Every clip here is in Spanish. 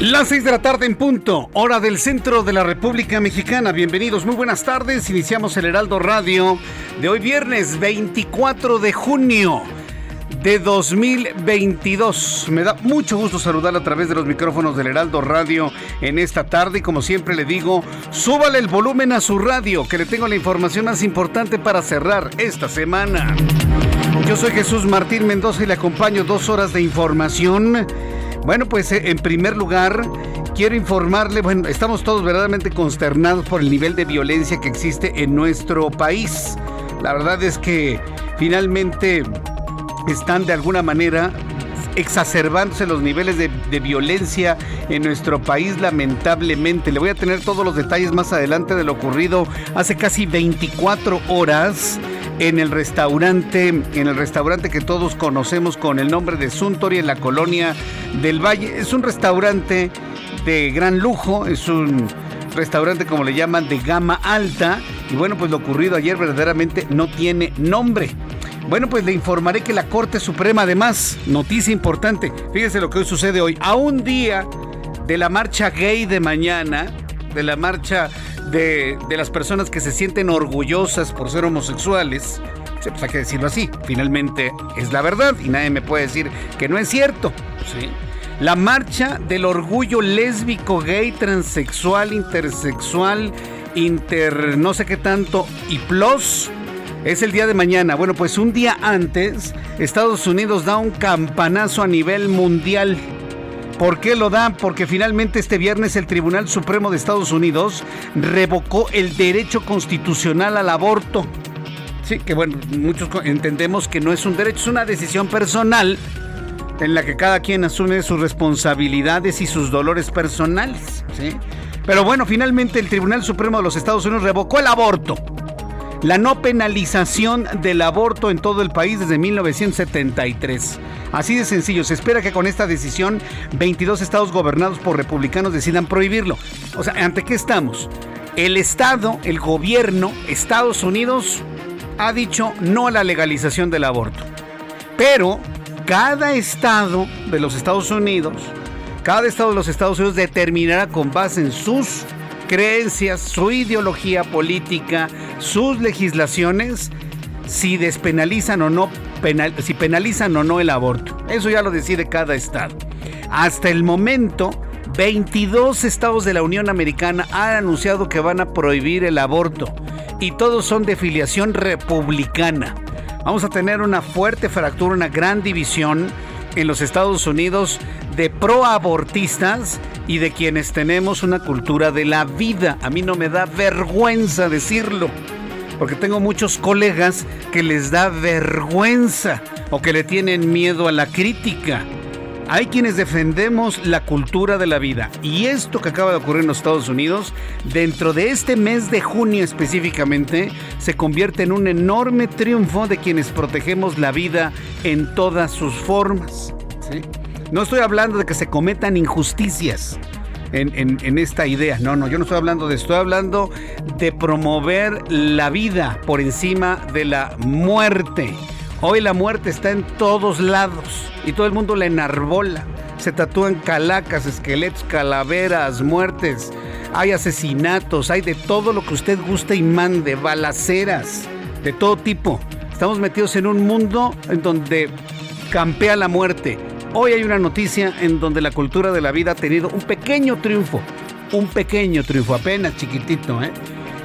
Las 6 de la tarde en punto, hora del centro de la República Mexicana. Bienvenidos, muy buenas tardes. Iniciamos el Heraldo Radio de hoy viernes 24 de junio de 2022. Me da mucho gusto saludar a través de los micrófonos del Heraldo Radio en esta tarde y como siempre le digo, súbale el volumen a su radio que le tengo la información más importante para cerrar esta semana. Yo soy Jesús Martín Mendoza y le acompaño dos horas de información bueno, pues eh, en primer lugar, quiero informarle, bueno, estamos todos verdaderamente consternados por el nivel de violencia que existe en nuestro país. La verdad es que finalmente están de alguna manera exacerbándose los niveles de, de, violencia en nuestro país, lamentablemente. Le voy a tener todos los detalles más adelante de lo ocurrido hace casi 24 horas en el restaurante, en el restaurante que todos conocemos con el nombre de Suntory en la colonia del Valle. Es un restaurante de gran lujo, es un restaurante como le llaman de gama alta y bueno, pues lo ocurrido ayer verdaderamente no tiene nombre. Bueno, pues le informaré que la Corte Suprema, además, noticia importante, fíjese lo que hoy sucede hoy, a un día de la marcha gay de mañana, de la marcha de, las personas que se sienten orgullosas por ser homosexuales, pues hay que decirlo así, finalmente es la verdad y nadie me puede decir que no es cierto. ¿sí? La marcha del orgullo lésbico, gay, transexual, intersexual, inter no sé qué tanto y plus es el día de mañana. Bueno, pues un día antes, Estados Unidos da un campanazo a nivel mundial ¿Por qué lo dan? Porque finalmente este viernes el Tribunal Supremo de Estados Unidos revocó el derecho constitucional al aborto. Sí, que bueno, muchos entendemos que no es un derecho, es una decisión personal en la que cada quien asume sus responsabilidades y sus dolores personales. ¿sí? Pero bueno, finalmente el Tribunal Supremo de los Estados Unidos revocó el aborto la no penalización del aborto en todo el país desde 1973. Así de sencillo, se espera que con esta decisión 22 estados gobernados por republicanos decidan prohibirlo. O sea, ¿ante qué estamos? El Estado, el gobierno, Estados Unidos, ha dicho no a la legalización del aborto. Pero cada estado de los Estados Unidos, cada estado de los Estados Unidos determinará con base en sus creencias, su ideología política, sus legislaciones, si despenalizan o no, si penalizan o no el aborto. Eso ya lo decide cada estado. Hasta el momento, 22 estados de la Unión Americana han anunciado que van a prohibir el aborto y todos son de filiación republicana. Vamos a tener una fuerte fractura, una gran división en los Estados Unidos de proabortistas y de quienes tenemos una cultura de la vida. A mí no me da vergüenza decirlo, porque tengo muchos colegas que les da vergüenza o que le tienen miedo a la crítica. Hay quienes defendemos la cultura de la vida y esto que acaba de ocurrir en los Estados Unidos, dentro de este mes de junio específicamente, se convierte en un enorme triunfo de quienes protegemos la vida en todas sus formas. No estoy hablando de que se cometan injusticias. En, esta idea. No, no, yo no estoy hablando de esto, estoy hablando de promover la vida por encima de la muerte. Hoy la muerte está en todos lados y todo el mundo la enarbola. Se tatúan calacas, esqueletos, calaveras, muertes. Hay asesinatos, hay de todo lo que usted guste y mande, balaceras, de todo tipo. Estamos metidos en un mundo en donde campea la muerte Hoy hay una noticia en donde la cultura de la vida ha tenido un pequeño triunfo, un pequeño triunfo, apenas chiquitito, ¿eh?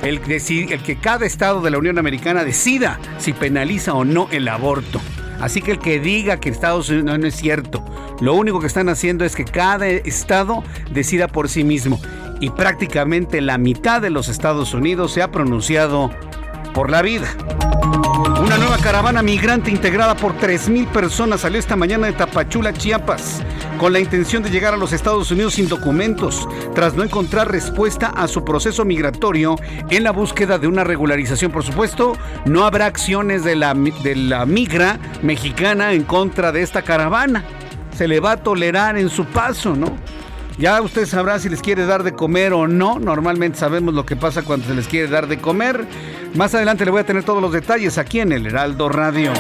el, que cada estado de la Unión Americana decida si penaliza o no el aborto. Así que el que diga que Estados Unidos no, es cierto, lo único que están haciendo es que cada estado decida por sí mismo. Y prácticamente la mitad de los Estados Unidos se ha pronunciado por la vida. Una nueva caravana migrante integrada por 3.000 personas salió esta mañana de Tapachula, Chiapas, con la intención de llegar a los Estados Unidos sin documentos, tras no encontrar respuesta a su proceso migratorio en la búsqueda de una regularización. Por supuesto, no habrá acciones de la, de la migra mexicana en contra de esta caravana. Se le va a tolerar en su paso, ¿no? Ya usted sabrá si les quiere dar de comer o no. Normalmente sabemos lo que pasa cuando se les quiere dar de comer. Más adelante le voy a tener todos los detalles aquí en el Heraldo Radio.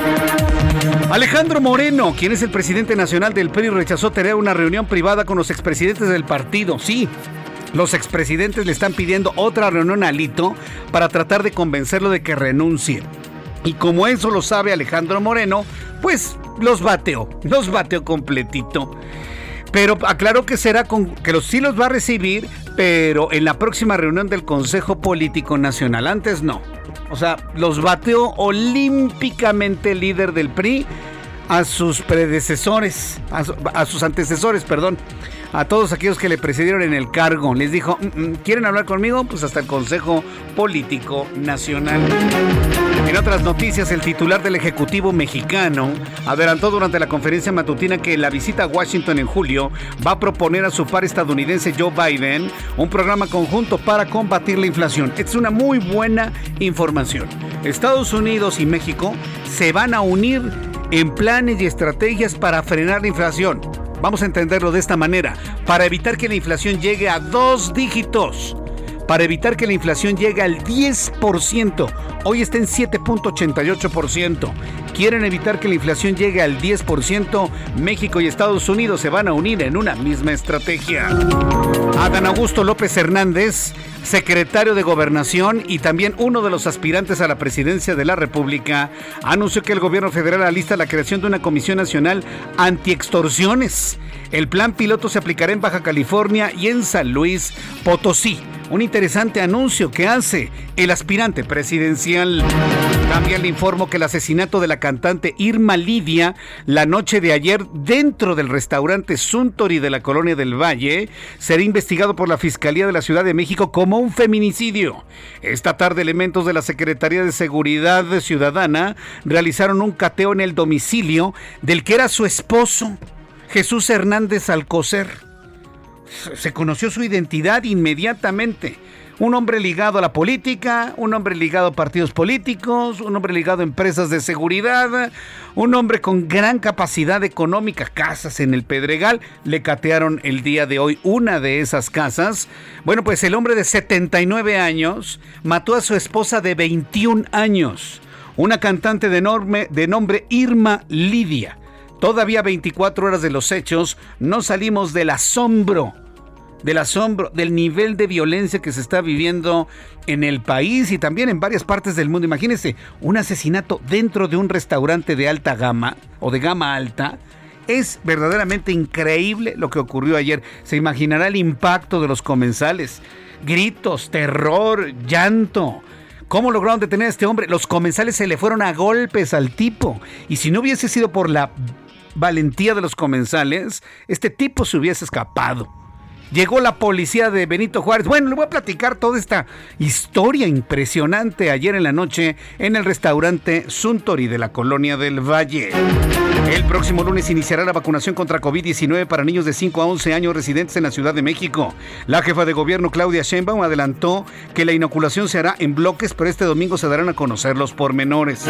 Alejandro Moreno, quien es el presidente nacional del PRI, rechazó tener una reunión privada con los expresidentes del partido. Sí, los expresidentes le están pidiendo otra reunión a Alito para tratar de convencerlo de que renuncie. Y como eso lo sabe Alejandro Moreno, pues los bateó, los bateó completito. Pero aclaro que será con que los sí los va a recibir, pero en la próxima reunión del Consejo Político Nacional. Antes no. O sea, los bateó olímpicamente el líder del PRI a sus predecesores, a, sus antecesores, perdón a todos aquellos que le precedieron en el cargo. Les dijo, mm, mm, ¿quieren hablar conmigo? Pues hasta el Consejo Político Nacional. En otras noticias, el titular del Ejecutivo mexicano adelantó durante la conferencia matutina que la visita a Washington en julio va a proponer a su par estadounidense Joe Biden un programa conjunto para combatir la inflación. Es una muy buena información. Estados Unidos y México se van a unir en planes y estrategias para frenar la inflación. Vamos a entenderlo de esta manera. Para evitar que la inflación llegue a dos dígitos. Para evitar que la inflación llegue al 10%. Hoy está en 7.88%. Quieren evitar que la inflación llegue al 10%. México y Estados Unidos se van a unir en una misma estrategia. Adán Augusto López Hernández secretario de Gobernación y también uno de los aspirantes a la presidencia de la República, anunció que el gobierno federal alista la creación de una Comisión Nacional Antiextorsiones. El plan piloto se aplicará en Baja California y en San Luis Potosí un interesante anuncio que hace el aspirante presidencial. También le informo que el asesinato de la cantante Irma Lidia la noche de ayer dentro del restaurante Suntory de la Colonia del Valle será investigado por la Fiscalía de la Ciudad de México como un feminicidio. Esta tarde elementos de la Secretaría de Seguridad Ciudadana realizaron un cateo en el domicilio del que era su esposo, Jesús Hernández Alcocer se conoció su identidad inmediatamente. Un hombre ligado a la política, un hombre ligado a partidos políticos, un hombre ligado a empresas de seguridad, un hombre con gran capacidad económica, casas en el Pedregal. Le catearon el día de hoy una de esas casas. Bueno, pues el hombre de 79 años mató a su esposa de 21 años, una cantante de, de nombre Irma Lidia. Todavía 24 horas de los hechos, no salimos del asombro del asombro, del nivel de violencia que se está viviendo en el país y también en varias partes del mundo. Imagínense, un asesinato dentro de un restaurante de alta gama o de gama alta. Es verdaderamente increíble lo que ocurrió ayer. Se imaginará el impacto de los comensales. Gritos, terror, llanto. ¿Cómo lograron detener a este hombre? Los comensales se le fueron a golpes al tipo. Y si no hubiese sido por la valentía de los comensales, este tipo se hubiese escapado. Llegó la policía de Benito Juárez. Bueno, le voy a platicar toda esta historia impresionante ayer en la noche en el restaurante Suntory de la colonia del Valle. El próximo lunes iniciará la vacunación contra COVID-19 para niños de 5 a 11 años residentes en la Ciudad de México. La jefa de gobierno Claudia Sheinbaum adelantó que la inoculación se hará en bloques, pero este domingo se darán a conocer los pormenores.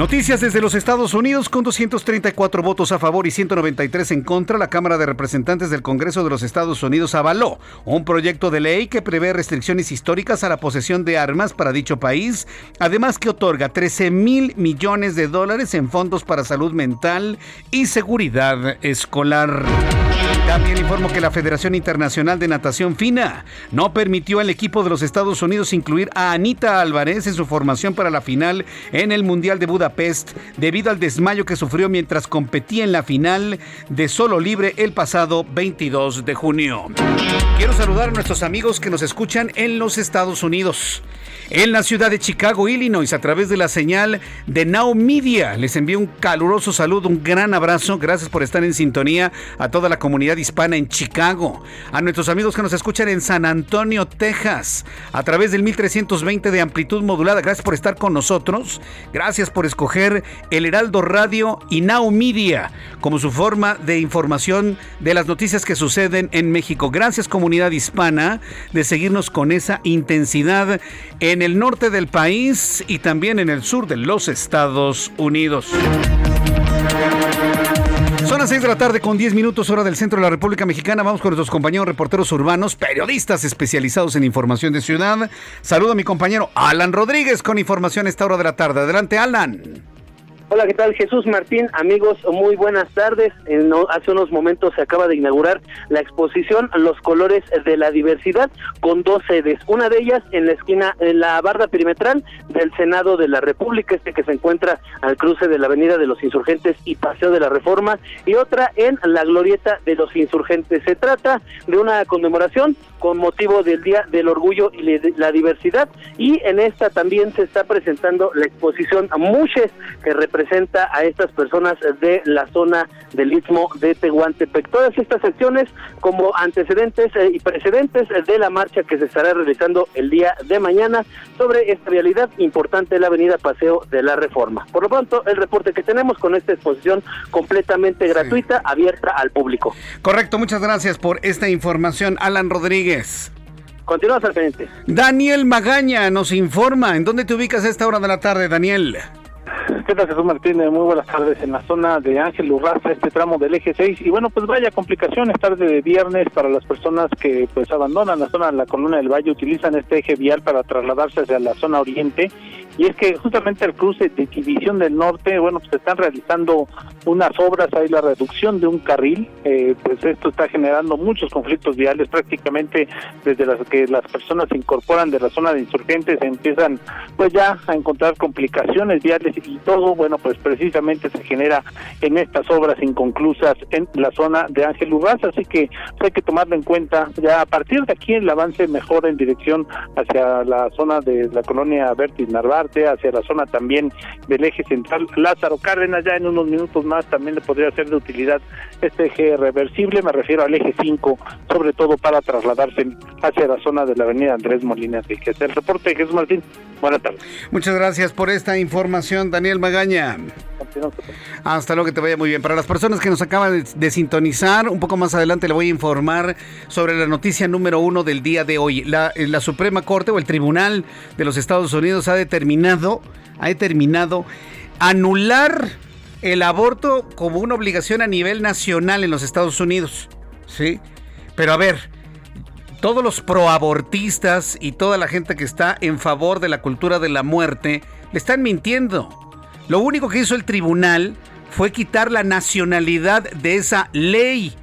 Noticias desde los Estados Unidos con 234 votos a favor y 193 en contra. La Cámara de Representantes del Congreso de los Estados Unidos avaló un proyecto de ley que prevé restricciones históricas a la posesión de armas para dicho país, además que otorga 13 mil millones de dólares en fondos para salud mental y seguridad escolar. También informo que la Federación Internacional de Natación FINA no permitió al equipo de los Estados Unidos incluir a Anita Álvarez en su formación para la final en el Mundial de Budapest debido al desmayo que sufrió mientras competía en la final de solo libre el pasado 22 de junio. Quiero saludar a nuestros amigos que nos escuchan en los Estados Unidos en la ciudad de Chicago, Illinois, a través de la señal de Now Media. Les envío un caluroso saludo, un gran abrazo. Gracias por estar en sintonía a toda la comunidad hispana en Chicago. A nuestros amigos que nos escuchan en San Antonio, Texas, a través del 1320 de amplitud modulada. Gracias por estar con nosotros. Gracias por escoger el Heraldo Radio y Now Media como su forma de información de las noticias que suceden en México. Gracias comunidad hispana de seguirnos con esa intensidad en en el norte del país y también en el sur de los Estados Unidos. Son las 6 de la tarde con 10 minutos hora del centro de la República Mexicana. Vamos con nuestros compañeros reporteros urbanos, periodistas especializados en información de ciudad. Saludo a mi compañero Alan Rodríguez con información a esta hora de la tarde. Adelante, Alan. Hola, ¿qué tal? Jesús Martín, amigos, muy buenas tardes. hace unos momentos se acaba de inaugurar la exposición Los colores de la diversidad con dos sedes. Una de ellas en la esquina, en la barra perimetral del Senado de la República, este que se encuentra al cruce de la Avenida de los Insurgentes y Paseo de la Reforma, y otra en la Glorieta de los Insurgentes. Se trata de una conmemoración con motivo del Día del Orgullo y la Diversidad, y en esta también se está presentando la exposición Muches, que representa presenta a estas personas de la zona del Istmo de Tehuantepec. Todas estas acciones como antecedentes eh, y precedentes de la marcha que se estará realizando el día de mañana sobre esta realidad importante de la avenida Paseo de la Reforma. Por lo pronto, el reporte que tenemos con esta exposición completamente gratuita, abierta al público. Correcto, muchas gracias por esta información, Alan Rodríguez. Continuamos al frente. Daniel Magaña nos informa. ¿En dónde te ubicas a esta hora de la tarde, Daniel? ¿Qué tal Jesús Martínez? Muy buenas tardes. En la zona de Ángel Urraza, este tramo del eje 6. Y bueno, pues vaya complicaciones tarde de viernes para las personas que pues abandonan la zona de la Colonia del Valle, utilizan este eje vial para trasladarse hacia la zona oriente y es que justamente el cruce de División del Norte, bueno, pues se están realizando unas obras, hay la reducción de un carril, eh, pues esto está generando muchos conflictos viales, prácticamente desde las que las personas se incorporan de la zona de insurgentes empiezan pues ya a encontrar complicaciones viales y todo, bueno, pues precisamente se genera en estas obras inconclusas en la zona de Ángel Urraza, así que pues, hay que tomarlo en cuenta, ya a partir de aquí el avance mejora en dirección hacia la zona de la colonia Vertis Narvar hacia la zona también del eje central Lázaro Cárdenas. Ya en unos minutos más también le podría ser de utilidad este eje reversible, me refiero al eje 5, sobre todo para trasladarse hacia la zona de la avenida Andrés Molina es El reporte de Jesús Martín. Buenas tardes. Muchas gracias por esta información, Daniel Magaña. Hasta luego, que te vaya muy bien. Para las personas que nos acaban de, sintonizar, un poco más adelante le voy a informar sobre la noticia número uno del día de hoy. La, la Suprema Corte o el Tribunal de los Estados Unidos ha determinado, ha determinado anular el aborto como una obligación a nivel nacional en los Estados Unidos. ¿Sí? Pero a ver, todos los proabortistas y toda la gente que está en favor de la cultura de la muerte le están mintiendo. Lo único que hizo el tribunal fue quitar la nacionalidad de esa ley.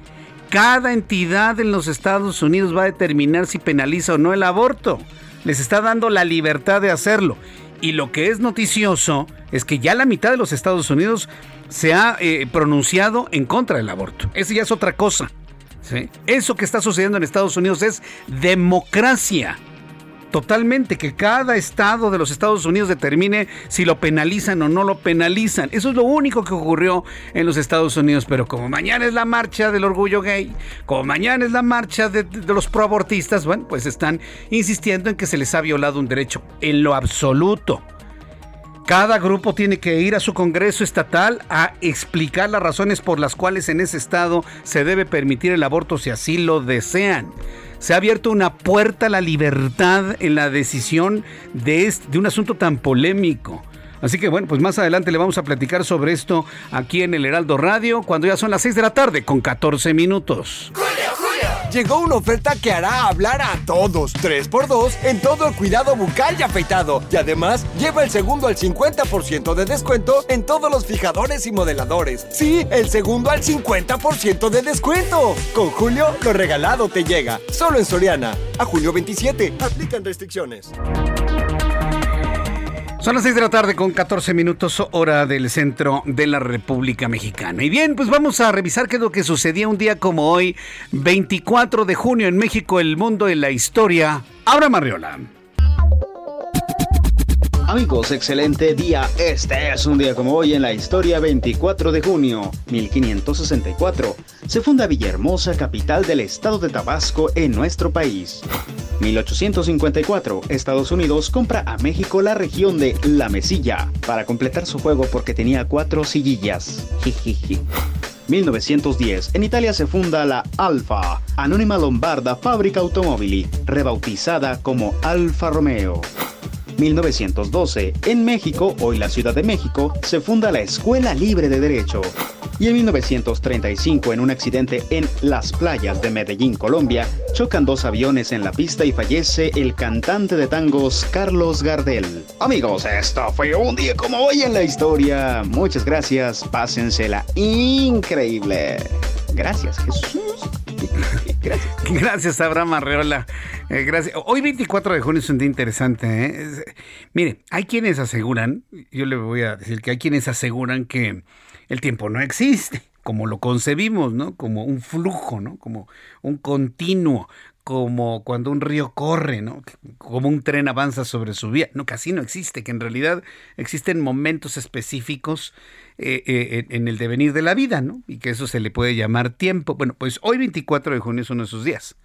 Cada entidad en los Estados Unidos va a determinar si penaliza o no el aborto. Les está dando la libertad de hacerlo. Y lo que es noticioso es que ya la mitad de los Estados Unidos se ha eh, pronunciado en contra del aborto. Eso ya es otra cosa. Eso que está sucediendo en Estados Unidos es democracia. Totalmente, que cada estado de los Estados Unidos determine si lo penalizan o no lo penalizan. Eso es lo único que ocurrió en los Estados Unidos. Pero como mañana es la marcha del orgullo gay, como mañana es la marcha de, los proabortistas, bueno, pues están insistiendo en que se les ha violado un derecho en lo absoluto. Cada grupo tiene que ir a su Congreso estatal a explicar las razones por las cuales en ese estado se debe permitir el aborto si así lo desean. Se ha abierto una puerta a la libertad en la decisión de, este, de un asunto tan polémico. Así que bueno, pues más adelante le vamos a platicar sobre esto aquí en el Heraldo Radio cuando ya son las 6 de la tarde con 14 minutos. Llegó una oferta que hará hablar a todos. 3x2 en todo el cuidado bucal y afeitado. Y además, lleva el segundo al 50% de descuento en todos los fijadores y modeladores. Sí, el segundo al 50% de descuento. Con Julio, lo regalado te llega. Solo en Soriana. A julio 27. Aplican restricciones. Son las 6 de la tarde con 14 minutos hora del centro de la República Mexicana. Y bien, pues vamos a revisar qué es lo que sucedía un día como hoy, 24 de junio en México, el mundo en la historia. Abra Marriola. Amigos, excelente día. Este es un día como hoy en la historia 24 de junio 1564. Se funda Villahermosa, capital del estado de Tabasco en nuestro país. 1854. Estados Unidos compra a México la región de La Mesilla para completar su juego porque tenía cuatro sillillas. 1910. En Italia se funda la Alfa, anónima lombarda fábrica automóvil, rebautizada como Alfa Romeo. 1912, en México, hoy la Ciudad de México, se funda la Escuela Libre de Derecho. Y en 1935, en un accidente en las playas de Medellín, Colombia, chocan dos aviones en la pista y fallece el cantante de tangos Carlos Gardel. Amigos, esto fue un día como hoy en la historia. Muchas gracias, pásensela increíble. Gracias, Jesús. Gracias. Abraham Arreola. Eh, gracias. Hoy 24 de junio es un día interesante. ¿eh? mire, hay quienes aseguran, yo le voy a decir que hay quienes aseguran que el tiempo no existe, como lo concebimos, ¿no? Como un flujo, ¿no? Como un continuo, como cuando un río corre, ¿no? Como un tren avanza sobre su vía. No, casi no existe, que en realidad existen momentos específicos eh, eh, en el devenir de la vida, ¿no? Y que eso se le puede llamar tiempo. Bueno, pues hoy 24 de junio es uno de esos días.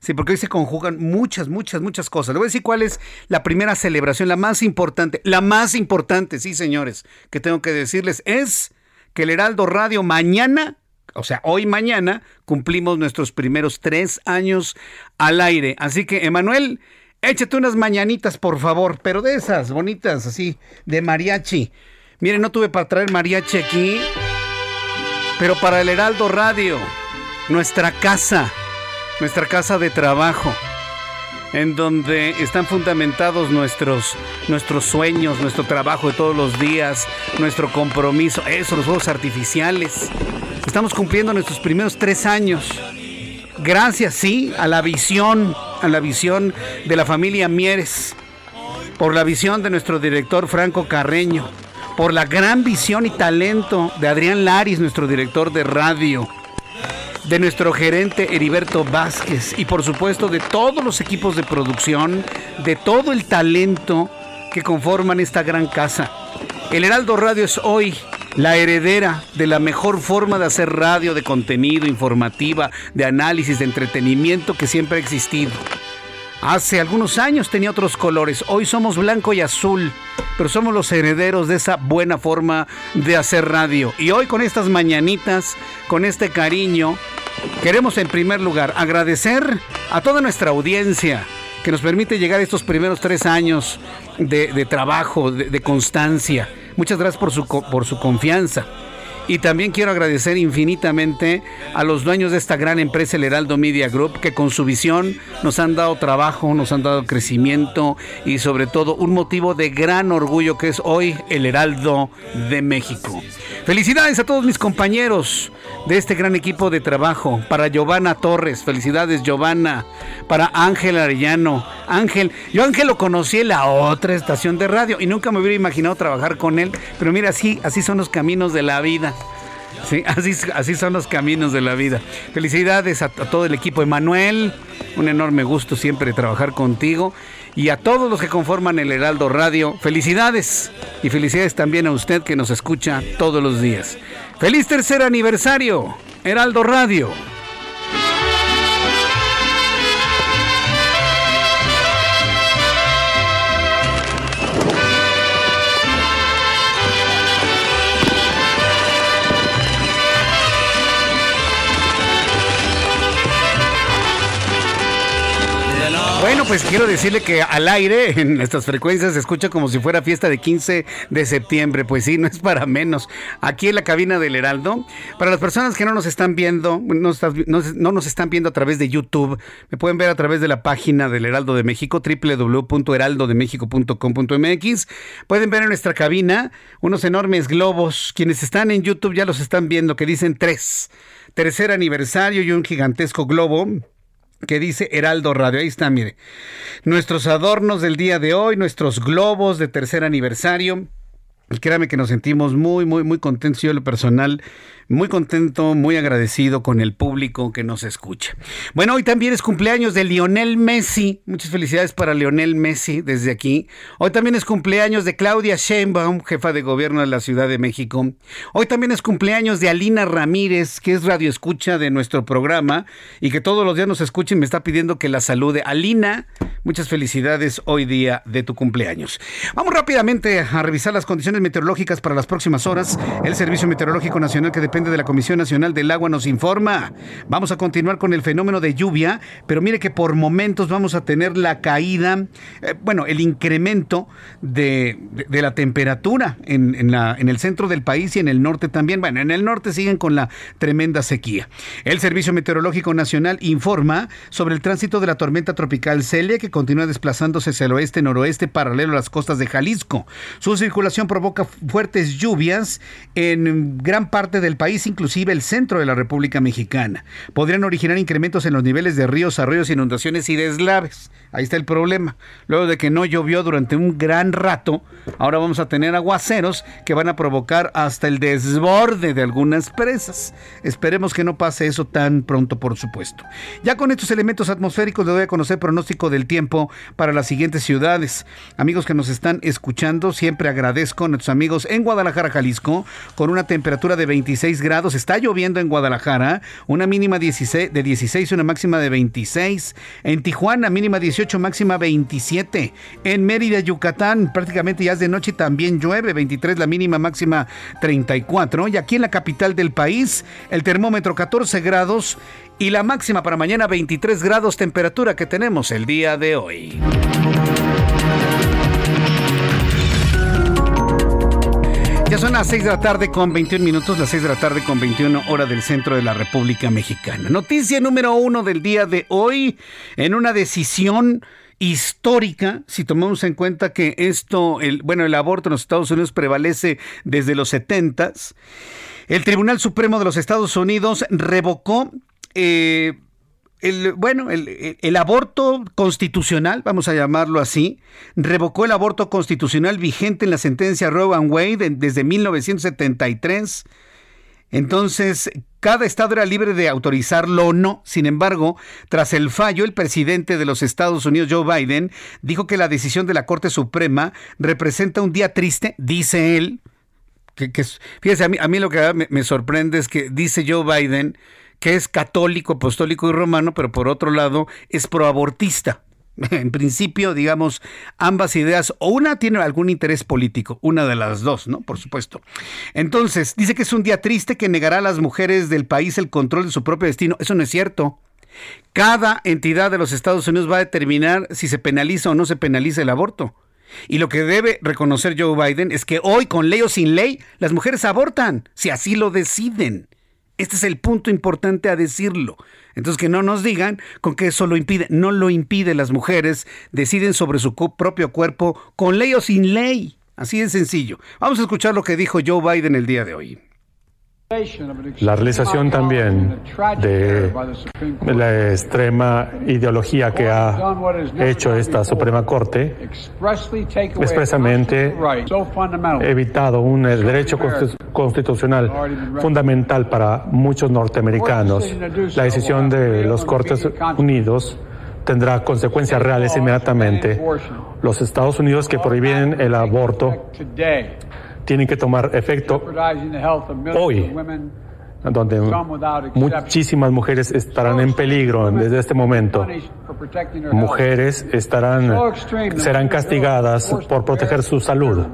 Sí, porque hoy se conjugan muchas, muchas, muchas cosas. Le voy a decir cuál es la primera celebración, la más importante, la más importante, sí, señores, que tengo que decirles, es que el Heraldo Radio mañana o sea, hoy mañana cumplimos nuestros primeros tres años al aire. Así que, Emanuel, échate unas mañanitas, por favor, pero de esas bonitas, así, de mariachi. Miren, no tuve para traer mariachi aquí, pero para el Heraldo Radio, nuestra casa, nuestra casa de trabajo en donde están fundamentados nuestros, nuestros sueños, nuestro trabajo de todos los días, nuestro compromiso, eso, los juegos artificiales. Estamos cumpliendo nuestros primeros tres años. Gracias, sí, a la visión, a la visión de la familia Mieres, por la visión de nuestro director Franco Carreño, por la gran visión y talento de Adrián Laris, nuestro director de radio de nuestro gerente Heriberto Vázquez y por supuesto de todos los equipos de producción, de todo el talento que conforman esta gran casa. El Heraldo Radio es hoy la heredera de la mejor forma de hacer radio, de contenido, informativa, de análisis, de entretenimiento que siempre ha existido. Hace algunos años tenía otros colores, hoy somos blanco y azul, pero somos los herederos de esa buena forma de hacer radio. Y hoy con estas mañanitas, con este cariño, queremos en primer lugar agradecer a toda nuestra audiencia que nos permite llegar a estos primeros tres años de, trabajo, de, de, constancia. Muchas gracias por su, por su confianza. Y también quiero agradecer infinitamente a los dueños de esta gran empresa, el Heraldo Media Group, que con su visión nos han dado trabajo, nos han dado crecimiento y sobre todo un motivo de gran orgullo que es hoy el Heraldo de México. Felicidades a todos mis compañeros de este gran equipo de trabajo. Para Giovanna Torres, felicidades Giovanna. Para Ángel Arellano. Ángel, yo Ángel lo conocí en la otra estación de radio y nunca me hubiera imaginado trabajar con él. Pero mira, así, así son los caminos de la vida. Sí, así, así son los caminos de la vida. Felicidades a, todo el equipo. Emanuel, un enorme gusto siempre trabajar contigo. Y a todos los que conforman el Heraldo Radio, felicidades. Y felicidades también a usted que nos escucha todos los días. Feliz tercer aniversario, Heraldo Radio. Pues quiero decirle que al aire en estas frecuencias se escucha como si fuera fiesta de 15 de septiembre. Pues sí, no es para menos. Aquí en la cabina del Heraldo, para las personas que no nos están viendo, no, no nos están viendo a través de YouTube, me pueden ver a través de la página del Heraldo de México, www.heraldodemexico.com.mx. Pueden ver en nuestra cabina unos enormes globos. Quienes están en YouTube ya los están viendo, que dicen tres. Tercer aniversario y un gigantesco globo que dice Heraldo Radio. Ahí está, mire. Nuestros adornos del día de hoy, nuestros globos de tercer aniversario. Y créame que nos sentimos muy, muy, muy contentos. Yo, lo personal, muy contento, muy agradecido con el público que nos escucha. Bueno, hoy también es cumpleaños de Lionel Messi. Muchas felicidades para Lionel Messi desde aquí. Hoy también es cumpleaños de Claudia Sheinbaum, jefa de gobierno de la Ciudad de México. Hoy también es cumpleaños de Alina Ramírez, que es radio escucha de nuestro programa y que todos los días nos escucha y me está pidiendo que la salude. Alina, muchas felicidades hoy día de tu cumpleaños. Vamos rápidamente a revisar las condiciones meteorológicas para las próximas horas. El Servicio Meteorológico Nacional que depende de la Comisión Nacional del Agua nos informa. Vamos a continuar con el fenómeno de lluvia, pero mire que por momentos vamos a tener la caída, eh, bueno, el incremento de, la temperatura en, en el centro del país y en el norte también. Bueno, en el norte siguen con la tremenda sequía. El Servicio Meteorológico Nacional informa sobre el tránsito de la tormenta tropical Celia que continúa desplazándose hacia el oeste-noroeste paralelo a las costas de Jalisco. Su circulación provoca fuertes lluvias en gran parte del país inclusive el centro de la República Mexicana. Podrían originar incrementos en los niveles de ríos, arroyos, inundaciones y deslaves. Ahí está el problema. Luego de que no llovió durante un gran rato, ahora vamos a tener aguaceros que van a provocar hasta el desborde de algunas presas. Esperemos que no pase eso tan pronto, por supuesto. Ya con estos elementos atmosféricos le doy a conocer pronóstico del tiempo para las siguientes ciudades. Amigos que nos están escuchando, siempre agradezco a nuestros amigos en Guadalajara, Jalisco, con una temperatura de 26 grados. Está lloviendo en Guadalajara, una mínima 16, de 16 y una máxima de 26. En Tijuana, mínima 18 máxima 27. En Mérida, Yucatán, prácticamente ya es de noche también llueve, 23 la mínima, máxima 34. Y aquí en la capital del país, el termómetro 14 grados y la máxima para mañana 23 grados temperatura que tenemos el día de hoy. Ya son las 6 de la tarde con 21 minutos, las 6 de la tarde con 21 hora del centro de la República Mexicana. Noticia número uno del día de hoy, en una decisión histórica, si tomamos en cuenta que esto, el, bueno, el aborto en los Estados Unidos prevalece desde los 70 el Tribunal Supremo de los Estados Unidos revocó eh, el, bueno, el, aborto constitucional, vamos a llamarlo así, revocó el aborto constitucional vigente en la sentencia Roe and Wade desde 1973. Entonces, cada estado era libre de autorizarlo o no. Sin embargo, tras el fallo, el presidente de los Estados Unidos, Joe Biden, dijo que la decisión de la Corte Suprema representa un día triste, dice él. Que, fíjese, a mí, a mí lo que me sorprende es que dice Joe Biden que es católico, apostólico y romano, pero por otro lado es proabortista. En principio, digamos, ambas ideas, o una tiene algún interés político, una de las dos, ¿no? Por supuesto. Entonces, dice que es un día triste que negará a las mujeres del país el control de su propio destino. Eso no es cierto. Cada entidad de los Estados Unidos va a determinar si se penaliza o no se penaliza el aborto. Y lo que debe reconocer Joe Biden es que hoy, con ley o sin ley, las mujeres abortan, si así lo deciden. Este es el punto importante a decirlo. Entonces que no nos digan con que eso lo impide. No lo impide. Las mujeres deciden sobre su propio cuerpo con ley o sin ley. Así de sencillo. Vamos a escuchar lo que dijo Joe Biden el día de hoy. La realización también de la extrema ideología que ha hecho esta Suprema Corte expresamente evitado un derecho constitucional fundamental para muchos norteamericanos. La decisión de los Cortes Unidos tendrá consecuencias reales inmediatamente. Los Estados Unidos que prohíben el aborto tienen que tomar efecto hoy, donde muchísimas mujeres estarán en peligro desde este momento. Mujeres estarán, serán castigadas por proteger su salud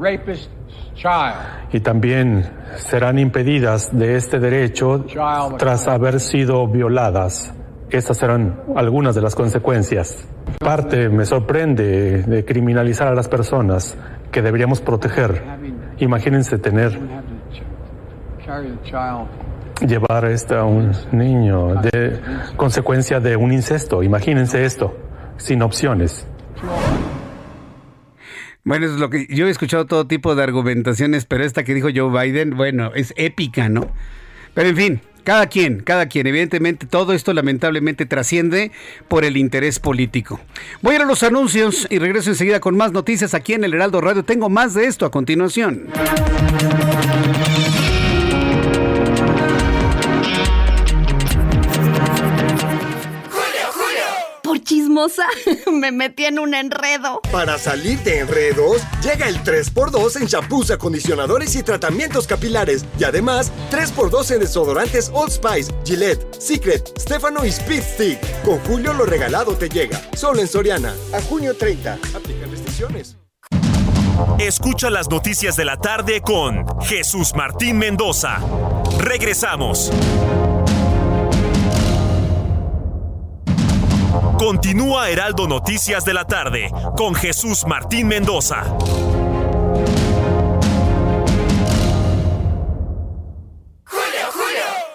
y también serán impedidas de este derecho tras haber sido violadas. Estas serán algunas de las consecuencias. Parte me sorprende de criminalizar a las personas que deberíamos proteger Imagínense tener, llevar a un niño de consecuencia de un incesto. Imagínense esto, sin opciones. Bueno, es lo que yo he escuchado todo tipo de argumentaciones, pero esta que dijo Joe Biden, bueno, es épica, ¿no? Pero en fin, cada quien, cada quien. Evidentemente, todo esto lamentablemente trasciende por el interés político. Voy a ir a los anuncios y regreso enseguida con más noticias aquí en el Heraldo Radio. Tengo más de esto a continuación. Chismosa, me metí en un enredo. Para salir de enredos, llega el 3x2 en champús, acondicionadores y tratamientos capilares. Y además, 3x2 en desodorantes Old Spice, Gillette, Secret, Stefano y Speed Stick. Con Julio lo regalado te llega. Solo en Soriana. A junio 30. Aplican restricciones. Escucha las noticias de la tarde con Jesús Martín Mendoza. Regresamos. Continúa Heraldo Noticias de la tarde con Jesús Martín Mendoza.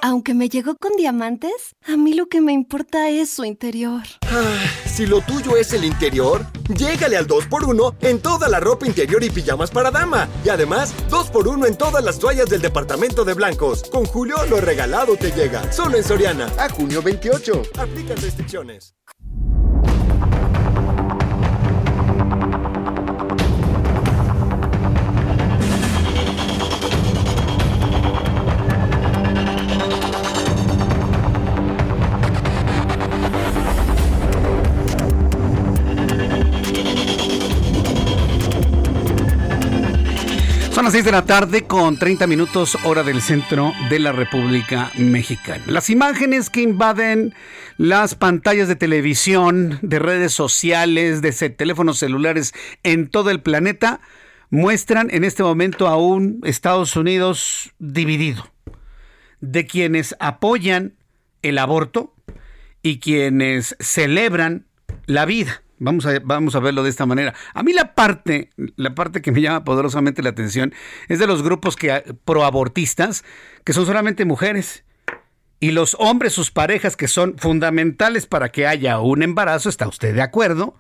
Aunque me llegó con diamantes, a mí lo que me importa es su interior. Ah, si lo tuyo es el interior, llégale al 2x1 en toda la ropa interior y pijamas para dama. Y además, 2x1 en todas las toallas del departamento de blancos. Con Julio, lo regalado te llega. Solo en Soriana. A junio 28. Aplican restricciones. Las 6 de la tarde con 30 minutos hora del centro de la República Mexicana. Las imágenes que invaden las pantallas de televisión, de redes sociales, de teléfonos celulares en todo el planeta muestran en este momento a un Estados Unidos dividido, de quienes apoyan el aborto y quienes celebran la vida. Vamos a, vamos a verlo de esta manera. A mí la parte, la parte que me llama poderosamente la atención es de los grupos que proabortistas, que son solamente mujeres. Y los hombres, sus parejas, que son fundamentales para que haya un embarazo, ¿está usted de acuerdo?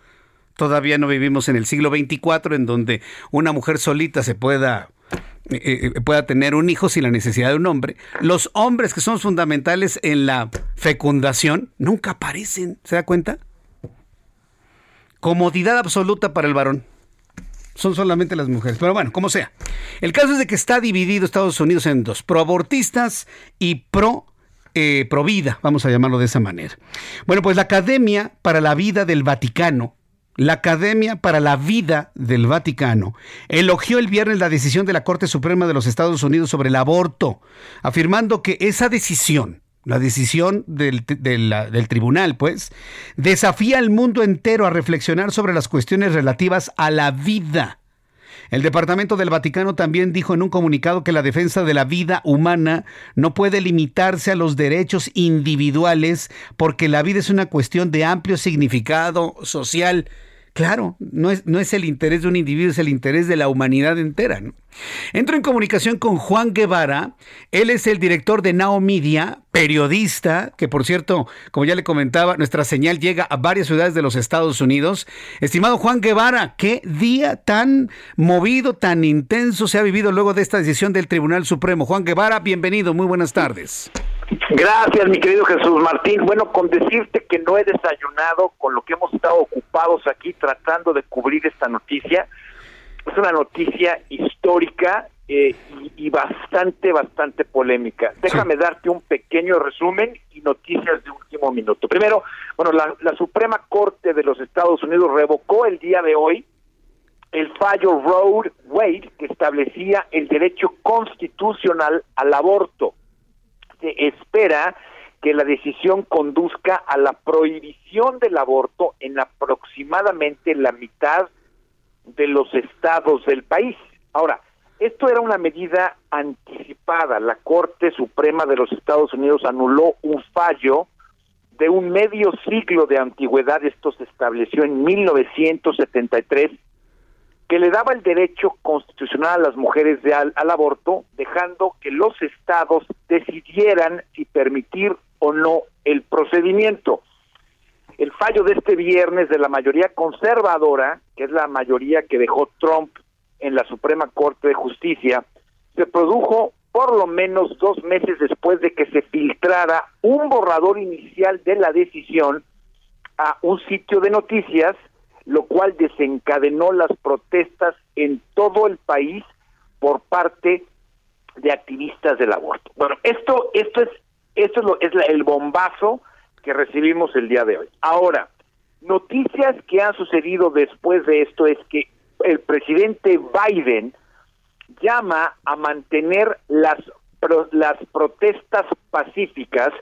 Todavía no vivimos en el siglo 24 en donde una mujer solita se pueda eh, eh, pueda tener un hijo sin la necesidad de un hombre. Los hombres que son fundamentales en la fecundación nunca aparecen, ¿se da cuenta? Comodidad absoluta para el varón. Son solamente las mujeres. Pero bueno, como sea. El caso es de que está dividido Estados Unidos en dos, proabortistas y pro eh, pro vida, vamos a llamarlo de esa manera. Bueno, pues la Academia para la Vida del Vaticano, la Academia para la Vida del Vaticano, elogió el viernes la decisión de la Corte Suprema de los Estados Unidos sobre el aborto, afirmando que esa decisión la decisión del, tribunal, pues, desafía al mundo entero a reflexionar sobre las cuestiones relativas a la vida. El Departamento del Vaticano también dijo en un comunicado que la defensa de la vida humana no puede limitarse a los derechos individuales porque la vida es una cuestión de amplio significado social Claro, no es, no es el interés de un individuo, es el interés de la humanidad entera. Entro en comunicación con Juan Guevara. Él es el director de Now Media, periodista, que por cierto, como ya le comentaba, nuestra señal llega a varias ciudades de los Estados Unidos. Estimado Juan Guevara, qué día tan movido, tan intenso se ha vivido luego de esta decisión del Tribunal Supremo. Juan Guevara, bienvenido, muy buenas tardes. Gracias, mi querido Jesús Martín. Bueno, con decirte que no he desayunado con lo que hemos estado ocupados aquí tratando de cubrir esta noticia. Es una noticia histórica eh, y, bastante, bastante polémica. Déjame darte un pequeño resumen y noticias de último minuto. Primero, bueno, la, la Suprema Corte de los Estados Unidos revocó el día de hoy el fallo Roe Wade que establecía el derecho constitucional al aborto se espera que la decisión conduzca a la prohibición del aborto en aproximadamente la mitad de los estados del país. Ahora, esto era una medida anticipada. La Corte Suprema de los Estados Unidos anuló un fallo de un medio siglo de antigüedad. Esto se estableció en 1973 que le daba el derecho constitucional a las mujeres de al, aborto, dejando que los estados decidieran si permitir o no el procedimiento. El fallo de este viernes de la mayoría conservadora, que es la mayoría que dejó Trump en la Suprema Corte de Justicia, se produjo por lo menos dos meses después de que se filtrara un borrador inicial de la decisión a un sitio de noticias, lo cual desencadenó las protestas en todo el país por parte de activistas del aborto. Bueno, esto esto es esto es, lo, es el bombazo que recibimos el día de hoy. Ahora, noticias que han sucedido después de esto es que el presidente Biden llama a mantener las las protestas pacíficas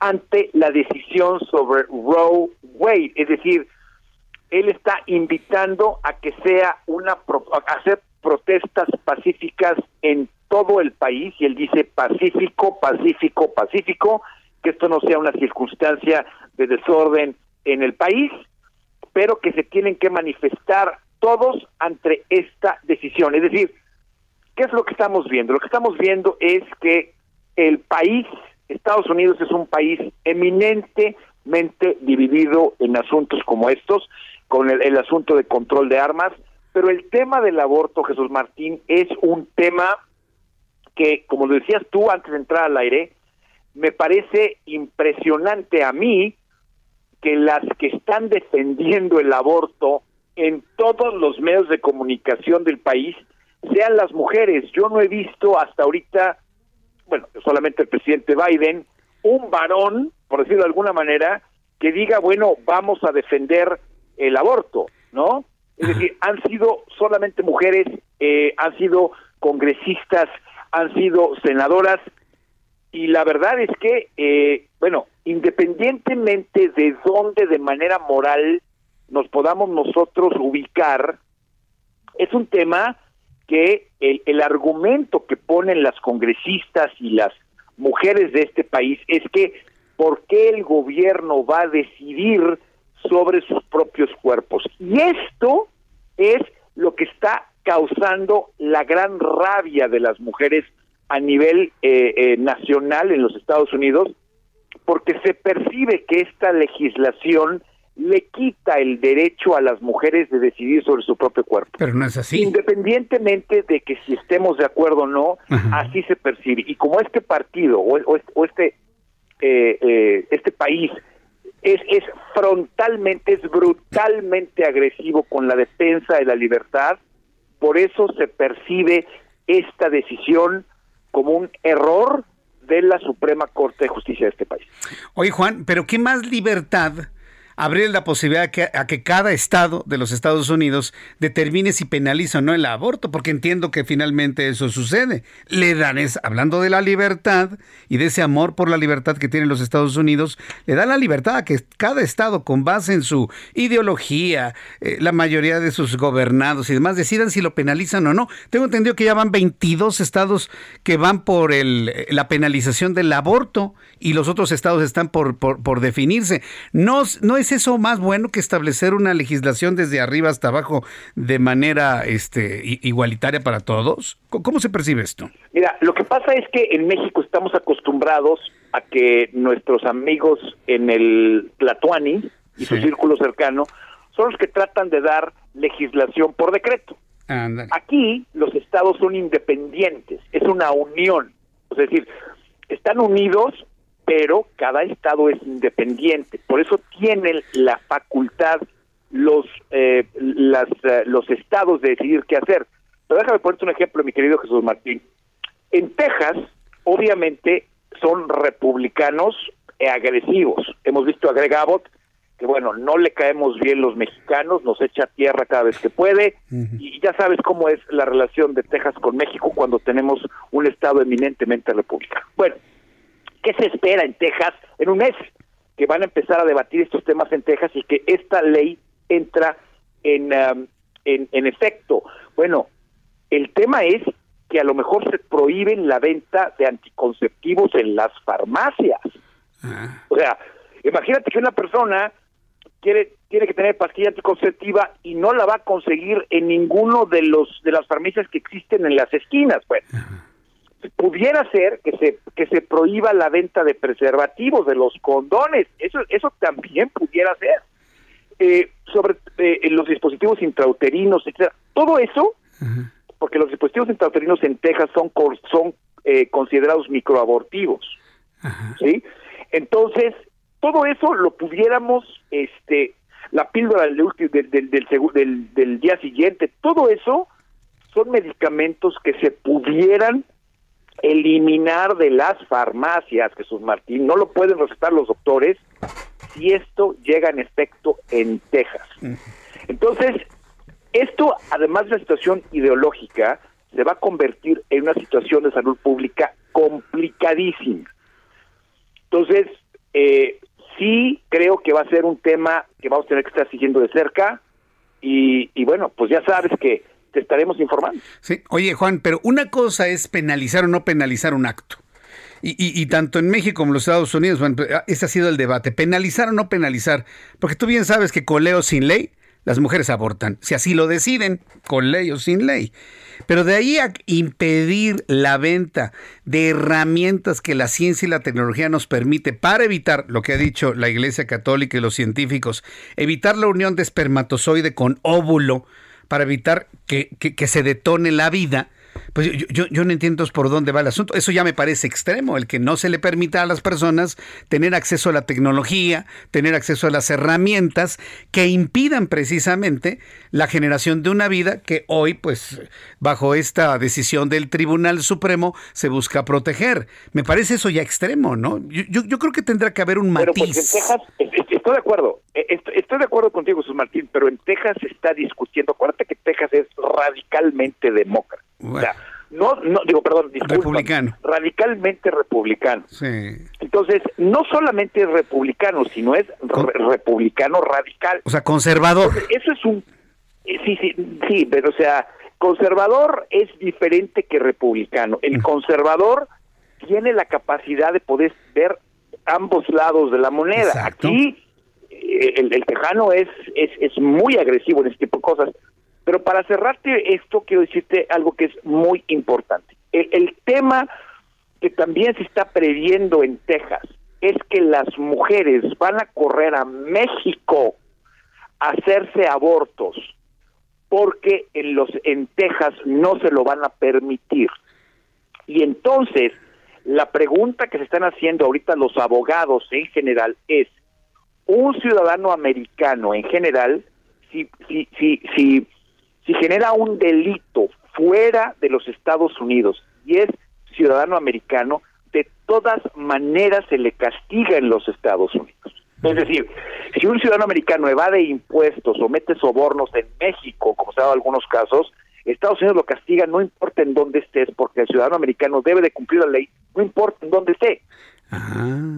ante la decisión sobre Roe Wade, es decir, él está invitando a que sea una a hacer protestas pacíficas en todo el país y él dice pacífico, pacífico, pacífico, que esto no sea una circunstancia de desorden en el país, pero que se tienen que manifestar todos ante esta decisión. Es decir, ¿qué es lo que estamos viendo? Lo que estamos viendo es que el país, Estados Unidos es un país eminentemente dividido en asuntos como estos, con el, el asunto de control de armas, pero el tema del aborto, Jesús Martín, es un tema que, como lo decías tú antes de entrar al aire, me parece impresionante a mí que las que están defendiendo el aborto en todos los medios de comunicación del país sean las mujeres. Yo no he visto hasta ahorita, bueno, solamente el presidente Biden, un varón, por decirlo de alguna manera, que diga, bueno, vamos a defender el aborto, ¿no? Es decir, han sido solamente mujeres, eh, han sido congresistas han sido senadoras y la verdad es que, eh, bueno, independientemente de dónde de manera moral nos podamos nosotros ubicar, es un tema que el, el argumento que ponen las congresistas y las mujeres de este país es que ¿por qué el gobierno va a decidir sobre sus propios cuerpos? Y esto es lo que está causando la gran rabia de las mujeres a nivel eh, eh, nacional en los Estados Unidos, porque se percibe que esta legislación le quita el derecho a las mujeres de decidir sobre su propio cuerpo. Pero no es así. Independientemente de que si estemos de acuerdo o no, así se percibe. Y como este partido o, este eh, este país es, frontalmente, es brutalmente agresivo con la defensa de la libertad, por eso se percibe esta decisión como un error de la Suprema Corte de Justicia de este país. Oye, Juan, pero ¿qué más libertad abrir la posibilidad a que cada estado de los Estados Unidos determine si penaliza o no el aborto, porque entiendo que finalmente eso sucede. Le dan, es, hablando de la libertad y de ese amor por la libertad que tienen los Estados Unidos, le dan la libertad a que cada estado, con base en su ideología, eh, la mayoría de sus gobernados y demás, decidan si lo penalizan o no. Tengo entendido que ya van 22 estados que van por el, la penalización del aborto y los otros estados están por, por, definirse. No es ¿Es eso más bueno que establecer una legislación desde arriba hasta abajo de manera este, igualitaria para todos? ¿Cómo se percibe esto? Mira, lo que pasa es que en México estamos acostumbrados a que nuestros amigos en el Tlatuani y su círculo cercano son los que tratan de dar legislación por decreto. Aquí los estados son independientes, es una unión, es decir, están unidos pero cada estado es independiente, por eso tienen la facultad los eh, las, eh, los estados de decidir qué hacer. Pero déjame ponerte un ejemplo, mi querido Jesús Martín. En Texas, obviamente, son republicanos agresivos. Hemos visto a Greg Abbott, que bueno, no le caemos bien los mexicanos, nos echa tierra cada vez que puede, y ya sabes cómo es la relación de Texas con México cuando tenemos un estado eminentemente republicano. Bueno, ¿Qué se espera en Texas en un mes? Que van a empezar a debatir estos temas en Texas y que esta ley entra en, um, en, efecto. Bueno, el tema es que a lo mejor se prohíben la venta de anticonceptivos en las farmacias. Ah. O sea, imagínate que una persona quiere tiene que tener pastilla anticonceptiva y no la va a conseguir en ninguno de los de las farmacias que existen en las esquinas, pues pudiera ser que se que se prohíba la venta de preservativos de los condones. Eso eso también pudiera ser. Eh, sobre eh, los dispositivos intrauterinos etcétera. Todo eso porque los dispositivos intrauterinos en Texas son son eh, considerados microabortivos. ¿Sí? Entonces, todo eso lo pudiéramos, este, la píldora del, del, del, del, del día siguiente, todo eso son medicamentos que se pudieran eliminar de las farmacias, Jesús Martín, no lo pueden recetar los doctores si esto llega en efecto en Texas. Entonces, esto, además de la situación ideológica, se va a convertir en una situación de salud pública complicadísima. Entonces, eh, sí creo que va a ser un tema que vamos a tener que estar siguiendo de cerca y, y bueno, pues ya sabes que te estaremos informando. Sí, oye Juan, pero una cosa es penalizar o no penalizar un acto. Y, tanto en México como en los Estados Unidos, bueno, pues, ese ha sido el debate, penalizar o no penalizar, porque tú bien sabes que con leo sin ley, las mujeres abortan, si así lo deciden, con ley o sin ley. Pero de ahí a impedir la venta de herramientas que la ciencia y la tecnología nos permite para evitar lo que ha dicho la Iglesia Católica y los científicos, evitar la unión de espermatozoide con óvulo, para evitar que, que, se detone la vida, pues yo, yo, no entiendo por dónde va el asunto. Eso ya me parece extremo, el que no se le permita a las personas tener acceso a la tecnología, tener acceso a las herramientas que impidan precisamente la generación de una vida que hoy, pues, bajo esta decisión del Tribunal Supremo, se busca proteger. Me parece eso ya extremo, ¿no? Yo, yo, creo que tendrá que haber un matiz. Pero pues en Texas, estoy de acuerdo, e, estoy de acuerdo contigo, Jesús Martín, pero en Texas se está discutiendo, acuérdate que Texas es radicalmente demócrata. O sea, no, no, digo, perdón, republicano. Radicalmente republicano. Sí. Entonces, no solamente es republicano, sino es republicano radical. O sea, conservador. eso es un... Eh, sí, sí, sí, pero o sea, conservador es diferente que republicano. El conservador tiene la capacidad de poder ver ambos lados de la moneda. Aquí eh, el, el, tejano es, es, es muy agresivo en este tipo de cosas. Pero para cerrarte esto, quiero decirte algo que es muy importante. El, tema que también se está previendo en Texas es que las mujeres van a correr a México a hacerse abortos porque en los en Texas no se lo van a permitir. Y entonces, la pregunta que se están haciendo ahorita los abogados en general es un ciudadano americano en general si si si si si genera un delito fuera de los Estados Unidos y es ciudadano americano, de todas maneras se le castiga en los Estados Unidos. Es decir, si un ciudadano americano evade impuestos o mete sobornos en México, como se ha dado en algunos casos, Estados Unidos lo castiga no importa en dónde estés, porque el ciudadano americano debe de cumplir la ley, no importa en dónde esté.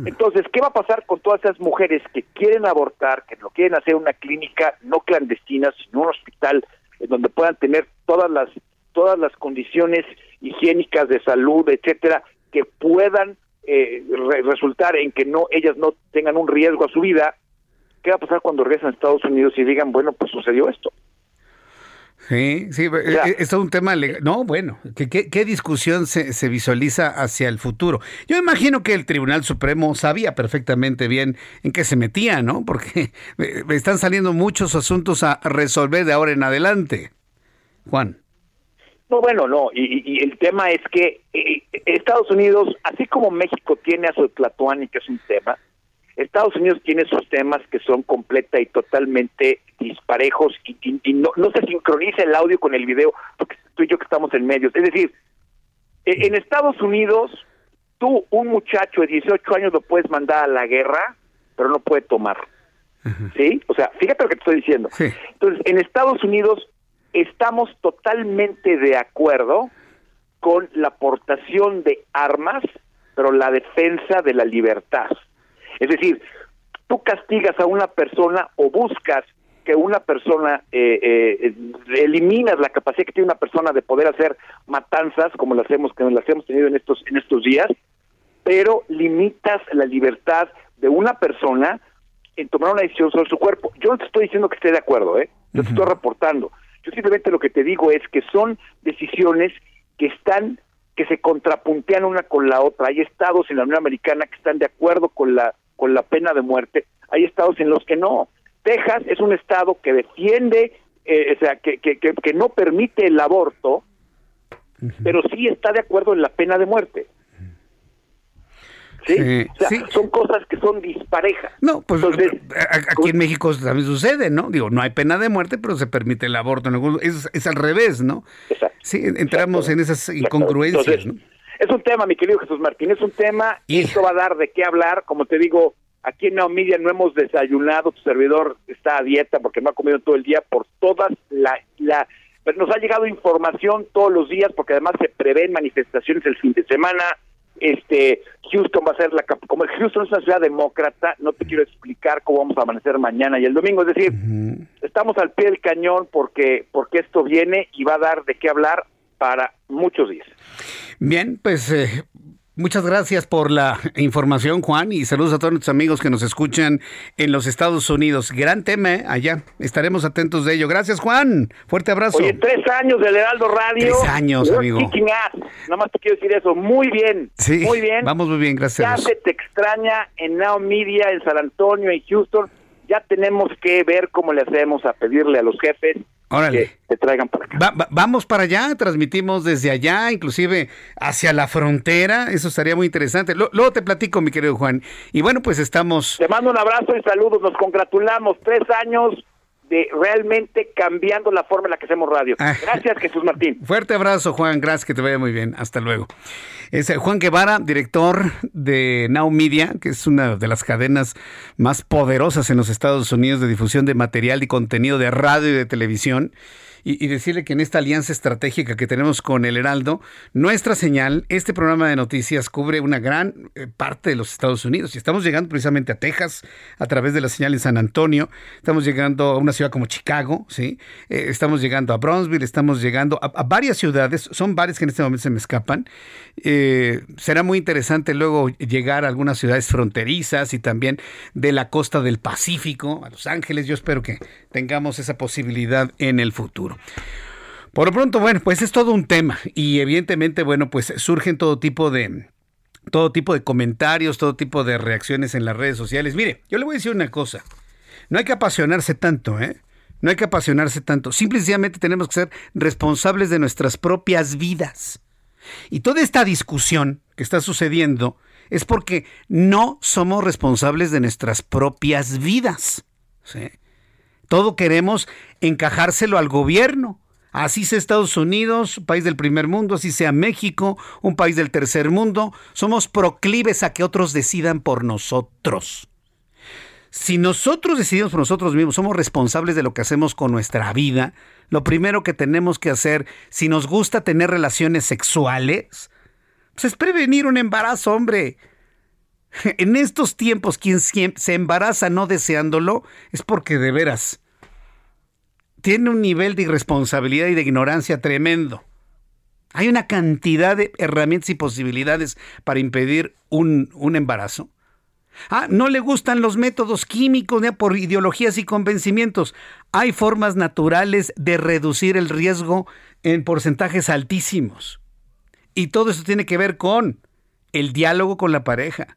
Entonces, ¿qué va a pasar con todas esas mujeres que quieren abortar, que lo quieren hacer en una clínica no clandestina, sino un hospital donde puedan tener todas las todas las condiciones higiénicas de salud, etcétera, que puedan eh, resultar en que no ellas no tengan un riesgo a su vida. ¿Qué va a pasar cuando regresan a Estados Unidos y digan, bueno, pues sucedió esto? Sí, sí, eh, es un tema legal. No, bueno, ¿qué, qué, discusión se, se, visualiza hacia el futuro? Yo imagino que el Tribunal Supremo sabía perfectamente bien en qué se metía, ¿no? Porque están saliendo muchos asuntos a resolver de ahora en adelante. Juan. No, bueno, no, y, el tema es que eh, Estados Unidos, así como México tiene a su Tlatuani, que es un tema, Estados Unidos tiene sus temas que son completa y totalmente disparejos y, no, se sincroniza el audio con el video porque tú y yo que estamos en medios. Es decir, e, en Estados Unidos, tú, un muchacho de 18 años, lo puedes mandar a la guerra, pero no puede tomar. ¿Sí? O sea, fíjate lo que te estoy diciendo. Entonces, en Estados Unidos estamos totalmente de acuerdo con la aportación de armas, pero la defensa de la libertad. Es decir, tú castigas a una persona o buscas que una persona eh, eh, eliminas la capacidad que tiene una persona de poder hacer matanzas como las hemos que las hemos tenido en estos en estos días, pero limitas la libertad de una persona en tomar una decisión sobre su cuerpo. Yo no te estoy diciendo que esté de acuerdo, ¿eh? Yo te estoy reportando. Yo simplemente lo que te digo es que son decisiones que están que se contrapuntean una con la otra. Hay estados en la Unión Americana que están de acuerdo con la con la pena de muerte, hay estados en los que no. Texas es un estado que defiende, eh, o sea, que, que, que, no permite el aborto, pero sí está de acuerdo en la pena de muerte. ¿Sí? o sea, son cosas que son disparejas. No, pues aquí en México también sucede, ¿no? Digo, no hay pena de muerte, pero se permite el aborto. Es, es al revés, ¿no? Exacto. Sí, entramos en esas incongruencias, ¿no? Es un tema, mi querido Jesús Martín, es un tema y esto va a dar de qué hablar. Como te digo, aquí en Neomedia no hemos desayunado, tu servidor está a dieta porque no ha comido todo el día por todas la, la nos ha llegado información todos los días porque además se prevén manifestaciones el fin de semana. Este Houston va a ser la como Houston es una ciudad demócrata, no te quiero explicar cómo vamos a amanecer mañana y el domingo, es decir, estamos al pie del cañón porque porque esto viene y va a dar de qué hablar para muchos días. Bien, pues eh, muchas gracias por la información, Juan, y saludos a todos nuestros amigos que nos escuchan en los Estados Unidos. Gran tema ¿eh? allá, estaremos atentos de ello. Gracias, Juan. Fuerte abrazo. Oye, tres años del Heraldo Radio. Tres años, amigo. Nada más te quiero decir eso. Muy bien. Sí, muy bien. Vamos muy bien, gracias. Ya se te extraña en Now Media, en San Antonio, en Houston. Ya tenemos que ver cómo le hacemos a pedirle a los jefes Órale. que traigan para acá. vamos para allá, transmitimos desde allá, inclusive hacia la frontera, eso estaría muy interesante. luego te platico, mi querido Juan. Y bueno, pues estamos... Te mando un abrazo y saludos, nos congratulamos, tres años de realmente cambiando la forma en la que hacemos radio. Ah. Gracias, Jesús Martín. Fuerte abrazo, Juan, gracias, que te vaya muy bien. Hasta luego. Es eh, Juan Guevara, director de Now Media, que es una de las cadenas más poderosas en los Estados Unidos de difusión de material y contenido de radio y de televisión y, decirle que en esta alianza estratégica que tenemos con el Heraldo, nuestra señal, este programa de noticias cubre una gran eh, parte de los Estados Unidos. Y estamos llegando precisamente a Texas a través de la señal en San Antonio, estamos llegando a una ciudad como Chicago, ¿sí? Eh, estamos llegando a Bronzeville, estamos llegando a, varias ciudades, son varias que en este momento se me escapan. Eh, será muy interesante luego llegar a algunas ciudades fronterizas y también de la costa del Pacífico, a Los Ángeles. Yo espero que tengamos esa posibilidad en el futuro. Por lo pronto, bueno, pues es todo un tema y evidentemente, bueno, pues surgen todo tipo de todo tipo de comentarios, todo tipo de reacciones en las redes sociales. Mire, yo le voy a decir una cosa. No hay que apasionarse tanto, ¿eh? No hay que apasionarse tanto. Simplemente tenemos que ser responsables de nuestras propias vidas. Y toda esta discusión que está sucediendo es porque no somos responsables de nuestras propias vidas. ¿sí? Todo queremos encajárselo al gobierno. Así sea Estados Unidos, país del primer mundo, así sea México, un país del tercer mundo, somos proclives a que otros decidan por nosotros. Si nosotros decidimos por nosotros mismos, somos responsables de lo que hacemos con nuestra vida, lo primero que tenemos que hacer, si nos gusta tener relaciones sexuales, pues es prevenir un embarazo, hombre. En estos tiempos, quien se embaraza no deseándolo es porque de veras tiene un nivel de irresponsabilidad y de ignorancia tremendo. Hay una cantidad de herramientas y posibilidades para impedir un, embarazo. Ah, no le gustan los métodos químicos ni por ideologías y convencimientos. Hay formas naturales de reducir el riesgo en porcentajes altísimos. Y todo eso tiene que ver con el diálogo con la pareja,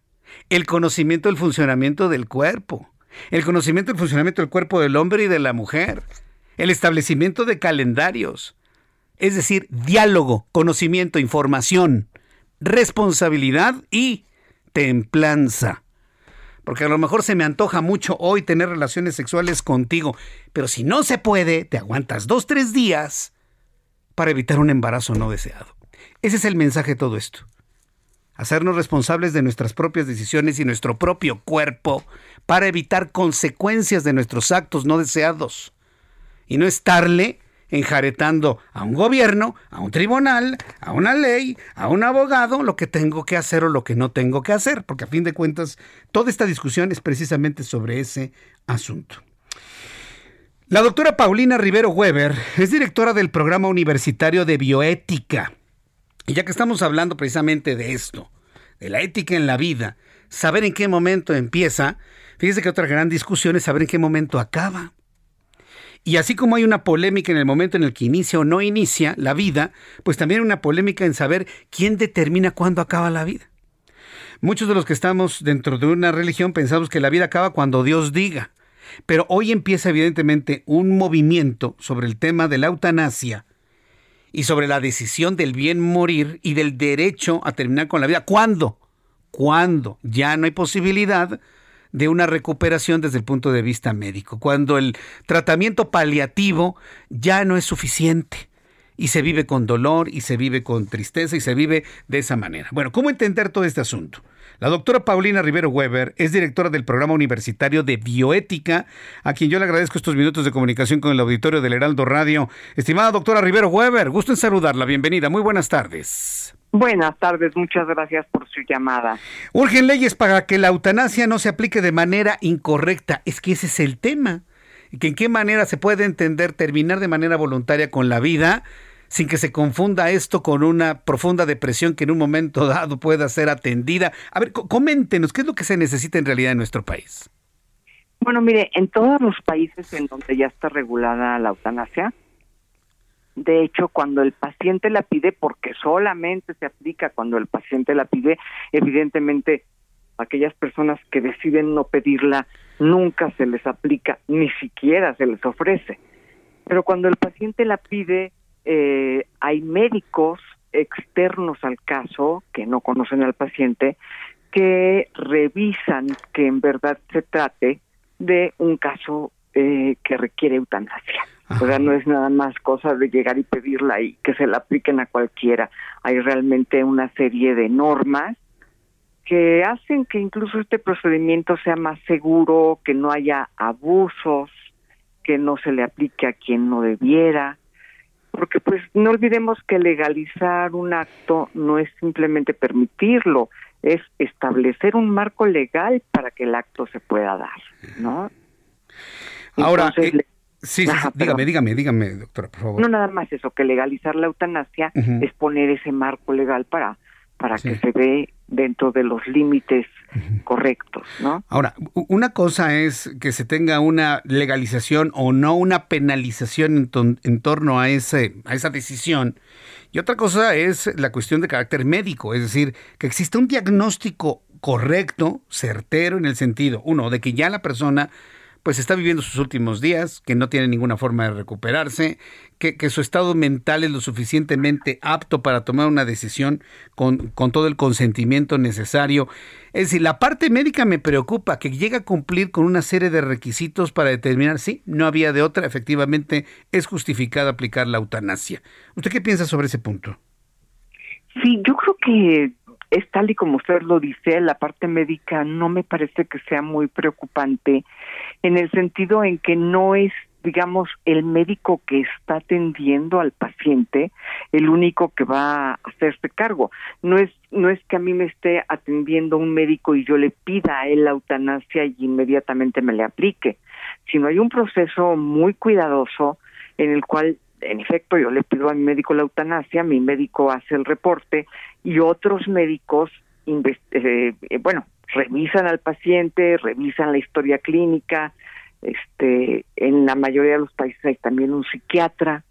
el conocimiento del funcionamiento del cuerpo, el conocimiento del funcionamiento del cuerpo del hombre y de la mujer, el establecimiento de calendarios, es decir, diálogo, conocimiento, información, responsabilidad y templanza. Porque a lo mejor se me antoja mucho hoy tener relaciones sexuales contigo, pero si no se puede, te aguantas dos, tres días para evitar un embarazo no deseado. Ese es el mensaje de todo esto hacernos responsables de nuestras propias decisiones y nuestro propio cuerpo para evitar consecuencias de nuestros actos no deseados y no estarle enjaretando a un gobierno, a un tribunal, a una ley, a un abogado, lo que tengo que hacer o lo que no tengo que hacer, porque a fin de cuentas toda esta discusión es precisamente sobre ese asunto. La doctora Paulina Rivero Weber es directora del programa universitario de bioética y ya que estamos hablando precisamente de esto, de la ética en la vida, saber en qué momento empieza, fíjese que otra gran discusión es saber en qué momento acaba. Y así como hay una polémica en el momento en el que inicia o no inicia la vida, pues también hay una polémica en saber quién determina cuándo acaba la vida. Muchos de los que estamos dentro de una religión pensamos que la vida acaba cuando Dios diga. Pero hoy empieza evidentemente un movimiento sobre el tema de la eutanasia y sobre la decisión del bien morir y del derecho a terminar con la vida. ¿Cuándo? Cuando ya no hay posibilidad de una recuperación desde el punto de vista médico, cuando el tratamiento paliativo ya no es suficiente y se vive con dolor y se vive con tristeza y se vive de esa manera. Bueno, ¿cómo entender todo este asunto? La doctora Paulina Rivero Weber es directora del programa universitario de bioética, a quien yo le agradezco estos minutos de comunicación con el auditorio del Heraldo Radio. Estimada doctora Rivero Weber, gusto en saludarla, bienvenida, muy buenas tardes. Buenas tardes, muchas gracias por su llamada. Urgen leyes para que la eutanasia no se aplique de manera incorrecta. Es que ese es el tema. Que en qué manera se puede entender terminar de manera voluntaria con la vida sin que se confunda esto con una profunda depresión que en un momento dado pueda ser atendida. A ver, coméntenos, ¿qué es lo que se necesita en realidad en nuestro país? Bueno, mire, en todos los países en donde ya está regulada la eutanasia, de hecho, cuando el paciente la pide, porque solamente se aplica cuando el paciente la pide, evidentemente aquellas personas que deciden no pedirla nunca se les aplica, ni siquiera se les ofrece. Pero cuando el paciente la pide, eh, hay médicos externos al caso que no conocen al paciente que revisan que en verdad se trate de un caso eh, que requiere eutanasia. O sea, no es nada más cosa de llegar y pedirla y que se la apliquen a cualquiera. Hay realmente una serie de normas que hacen que incluso este procedimiento sea más seguro, que no haya abusos, que no se le aplique a quien no debiera, porque pues no olvidemos que legalizar un acto no es simplemente permitirlo, es establecer un marco legal para que el acto se pueda dar, ¿no? Ahora, eh, sí, dígame, dígame, dígame, doctora, por favor. No nada más eso, que legalizar la eutanasia es poner ese marco legal para para que se ve dentro de los límites correctos, ¿no? Ahora, una cosa es que se tenga una legalización o no una penalización en, torno a ese a esa decisión. Y otra cosa es la cuestión de carácter médico, es decir, que exista un diagnóstico correcto, certero en el sentido, uno, de que ya la persona pues está viviendo sus últimos días, que no tiene ninguna forma de recuperarse, que, su estado mental es lo suficientemente apto para tomar una decisión con, con, todo el consentimiento necesario. Es decir, la parte médica me preocupa, que llega a cumplir con una serie de requisitos para determinar si no había de otra, efectivamente es justificada aplicar la eutanasia. ¿Usted qué piensa sobre ese punto? Sí, yo creo que es tal y como usted lo dice, la parte médica no me parece que sea muy preocupante en el sentido en que no es digamos el médico que está atendiendo al paciente el único que va a hacerse cargo. No es no es que a mí me esté atendiendo un médico y yo le pida a él la eutanasia y inmediatamente me le aplique sino hay un proceso muy cuidadoso en el cual en efecto yo le pido a mi médico la eutanasia mi médico hace el reporte y otros médicos eh, bueno revisan al paciente, revisan la historia clínica, este, en la mayoría de los países hay también un psiquiatra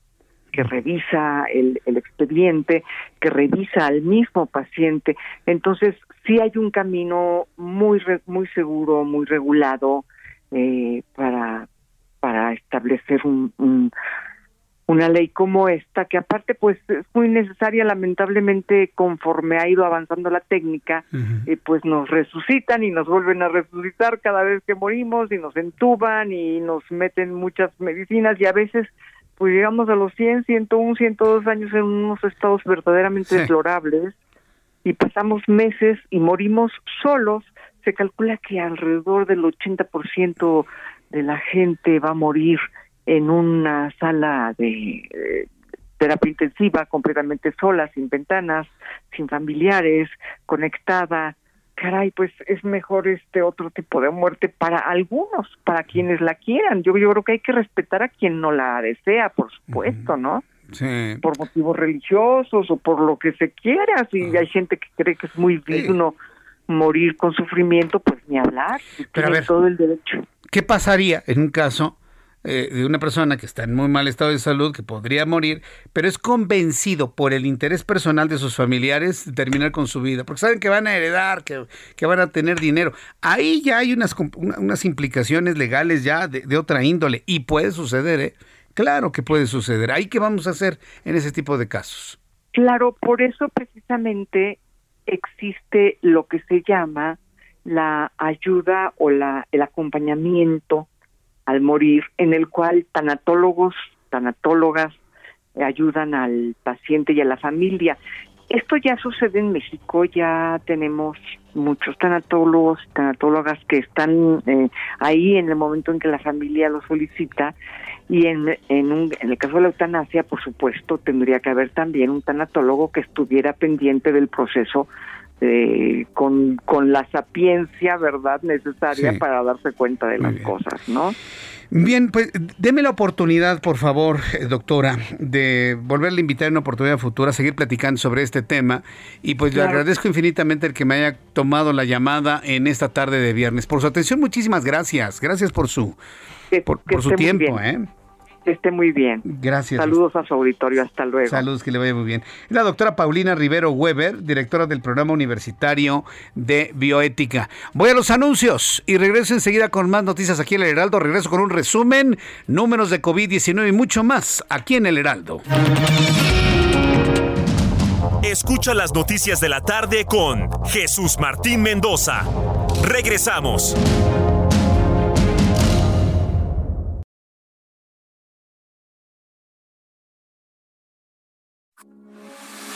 que revisa el, el expediente, que revisa al mismo paciente. Entonces, sí hay un camino muy muy seguro, muy regulado eh, para para establecer un, un, una ley como esta, que aparte pues es muy necesaria, lamentablemente conforme ha ido avanzando la técnica, eh, pues nos resucitan y nos vuelven a resucitar cada vez que morimos y nos entuban y nos meten muchas medicinas y a veces pues llegamos a los 100, 101, 102 años en unos estados verdaderamente deplorables y pasamos meses y morimos solos. Se calcula que alrededor del 80% de la gente va a morir en una sala de eh, terapia intensiva completamente sola, sin ventanas, sin familiares, conectada. Caray, pues es mejor este otro tipo de muerte para algunos, para quienes la quieran. Yo, yo creo que hay que respetar a quien no la desea, por supuesto, ¿no? Sí. Por motivos religiosos o por lo que se quiera. Si hay gente que cree que es muy digno morir con sufrimiento, pues ni hablar. Pero todo el derecho. ¿Qué pasaría en un caso eh, de una persona que está en muy mal estado de salud, que podría morir, pero es convencido por el interés personal de sus familiares de terminar con su vida, porque saben que van a heredar, que, que van a tener dinero. Ahí ya hay unas, unas implicaciones legales ya de, otra índole y puede suceder, ¿eh? Claro que puede suceder. ¿Ahí qué vamos a hacer en ese tipo de casos? Claro, por eso precisamente existe lo que se llama la ayuda o la, el acompañamiento al morir, en el cual tanatólogos, tanatólogas ayudan al paciente y a la familia. Esto ya sucede en México, ya tenemos muchos tanatólogos, tanatólogas que están eh, ahí en el momento en que la familia lo solicita y en, en, un, en el caso de la eutanasia, por supuesto, tendría que haber también un tanatólogo que estuviera pendiente del proceso eh, con, con la sapiencia, ¿verdad?, necesaria para darse cuenta de las cosas, ¿no? Bien, pues deme la oportunidad, por favor, eh, doctora, de volverle a invitar en una oportunidad futura a seguir platicando sobre este tema. Y pues le agradezco infinitamente el que me haya tomado la llamada en esta tarde de viernes. Por su atención, muchísimas gracias. Gracias por su, por, su tiempo. ¿eh? Esté muy bien. Gracias. Saludos a su auditorio, hasta luego. Saludos, que le vaya muy bien. La doctora Paulina Rivero Weber, directora del programa universitario de bioética. Voy a los anuncios y regreso enseguida con más noticias aquí en el Heraldo. Regreso con un resumen, números de COVID-19 y mucho más aquí en el Heraldo. Escucha las noticias de la tarde con Jesús Martín Mendoza. Regresamos.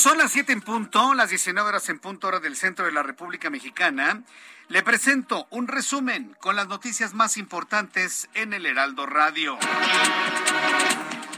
Son las 7 en punto, las 19 horas en punto hora del centro de la República Mexicana. Le presento un resumen con las noticias más importantes en el Heraldo Radio.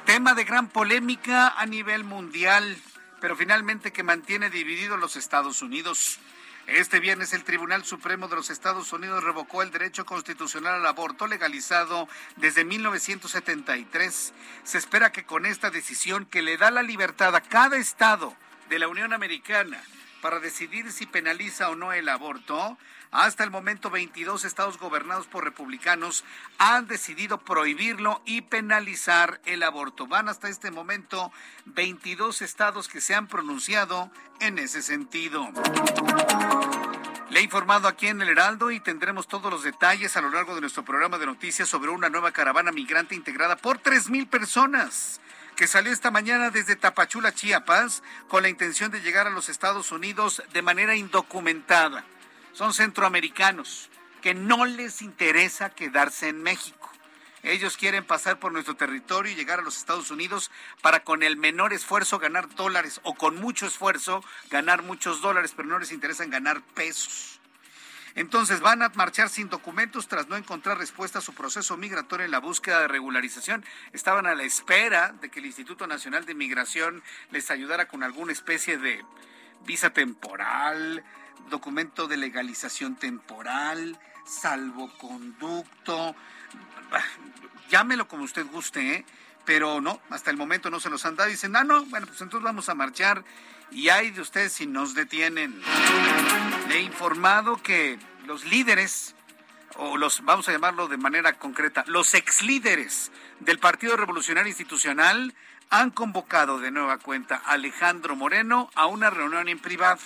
Tema de gran polémica a nivel mundial, pero finalmente que mantiene divididos los Estados Unidos. Este viernes el Tribunal Supremo de los Estados Unidos revocó el derecho constitucional al aborto legalizado desde 1973. Se espera que con esta decisión que le da la libertad a cada estado de la Unión Americana para decidir si penaliza o no el aborto, hasta el momento 22 estados gobernados por republicanos han decidido prohibirlo y penalizar el aborto. Van hasta este momento 22 estados que se han pronunciado en ese sentido. Le he informado aquí en el Heraldo y tendremos todos los detalles a lo largo de nuestro programa de noticias sobre una nueva caravana migrante integrada por 3.000 personas que salió esta mañana desde Tapachula, Chiapas, con la intención de llegar a los Estados Unidos de manera indocumentada. Son centroamericanos que no les interesa quedarse en México. Ellos quieren pasar por nuestro territorio y llegar a los Estados Unidos para con el menor esfuerzo ganar dólares o con mucho esfuerzo ganar muchos dólares, pero no les interesa ganar pesos. Entonces van a marchar sin documentos tras no encontrar respuesta a su proceso migratorio en la búsqueda de regularización. Estaban a la espera de que el Instituto Nacional de Migración les ayudara con alguna especie de visa temporal, documento de legalización temporal, salvoconducto. Llámelo como usted guste, ¿eh? pero no, hasta el momento no se los han dado. Dicen, ah, no, bueno, pues entonces vamos a marchar y hay de ustedes si nos detienen. Le he informado que los líderes, o los, vamos a llamarlo de manera concreta, los ex líderes del Partido Revolucionario Institucional han convocado de nueva cuenta a Alejandro Moreno a una reunión en privado.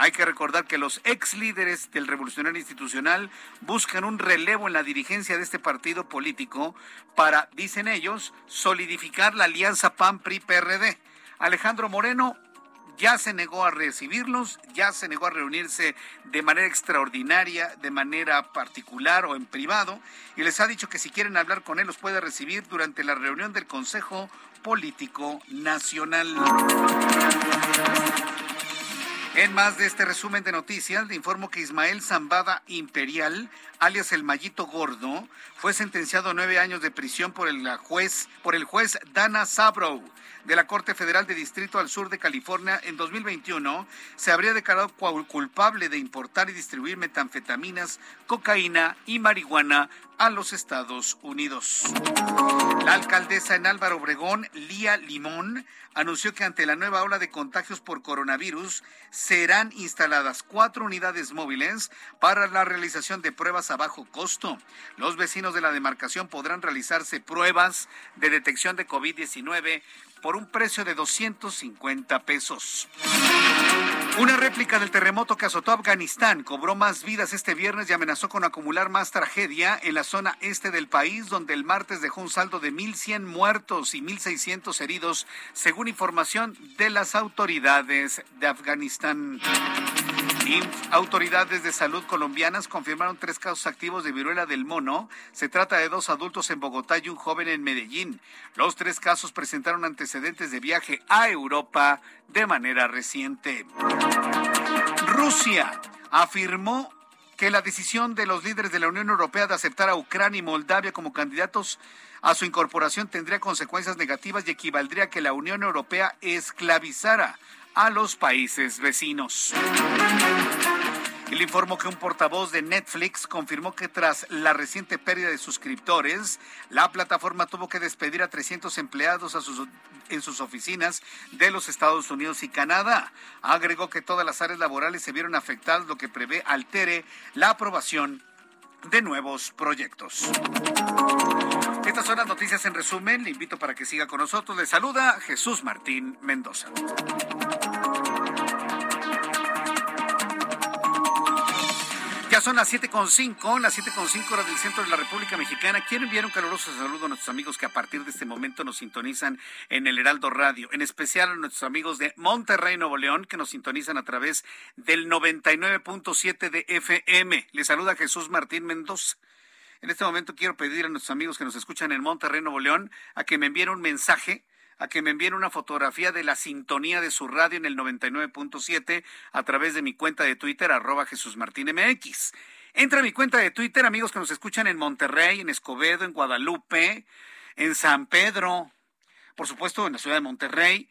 Hay que recordar que los ex líderes del Revolucionario Institucional buscan un relevo en la dirigencia de este partido político para, dicen ellos, solidificar la alianza PAN-PRI-PRD. Alejandro Moreno ya se negó a recibirlos, ya se negó a reunirse de manera extraordinaria, de manera particular o en privado, y les ha dicho que si quieren hablar con él los puede recibir durante la reunión del Consejo Político Nacional. En más de este resumen de noticias, le informo que Ismael Zambada Imperial, alias el Mallito Gordo, fue sentenciado a nueve años de prisión por el juez, por el juez Dana Sabrow de la Corte Federal de Distrito al Sur de California en 2021 se habría declarado culpable de importar y distribuir metanfetaminas, cocaína y marihuana a los Estados Unidos. La alcaldesa en Álvaro Obregón, Lía Limón, anunció que ante la nueva ola de contagios por coronavirus serán instaladas cuatro unidades móviles para la realización de pruebas a bajo costo. Los vecinos de la demarcación podrán realizarse pruebas de detección de COVID-19 por un precio de 250 pesos. Una réplica del terremoto que azotó Afganistán cobró más vidas este viernes y amenazó con acumular más tragedia en la zona este del país, donde el martes dejó un saldo de 1.100 muertos y 1.600 heridos, según información de las autoridades de Afganistán. Autoridades de salud colombianas confirmaron tres casos activos de viruela del mono. Se trata de dos adultos en Bogotá y un joven en Medellín. Los tres casos presentaron antecedentes de viaje a Europa de manera reciente. Rusia afirmó que la decisión de los líderes de la Unión Europea de aceptar a Ucrania y Moldavia como candidatos a su incorporación tendría consecuencias negativas y equivaldría a que la Unión Europea esclavizara a los países vecinos. Y le informó que un portavoz de Netflix confirmó que tras la reciente pérdida de suscriptores, la plataforma tuvo que despedir a 300 empleados en sus oficinas de los Estados Unidos y Canadá. Agregó que todas las áreas laborales se vieron afectadas, lo que prevé altere la aprobación de nuevos proyectos. Estas son las noticias en resumen. Le invito para que siga con nosotros. Le saluda Jesús Martín Mendoza. Son las 7.5, las 7.5 horas del centro de la República Mexicana. Quiero enviar un caluroso saludo a nuestros amigos que a partir de este momento nos sintonizan en el Heraldo Radio, en especial a nuestros amigos de Monterrey, Nuevo León, que nos sintonizan a través del 99.7 de FM. Les saluda Jesús Martín Mendoza. En este momento quiero pedir a nuestros amigos que nos escuchan en Monterrey, Nuevo León, a que me envíen un mensaje a que me envíen una fotografía de la sintonía de su radio en el 99.7 a través de mi cuenta de Twitter, arroba Jesús Martín MX. Entra a mi cuenta de Twitter, amigos que nos escuchan en Monterrey, en Escobedo, en Guadalupe, en San Pedro, por supuesto en la ciudad de Monterrey.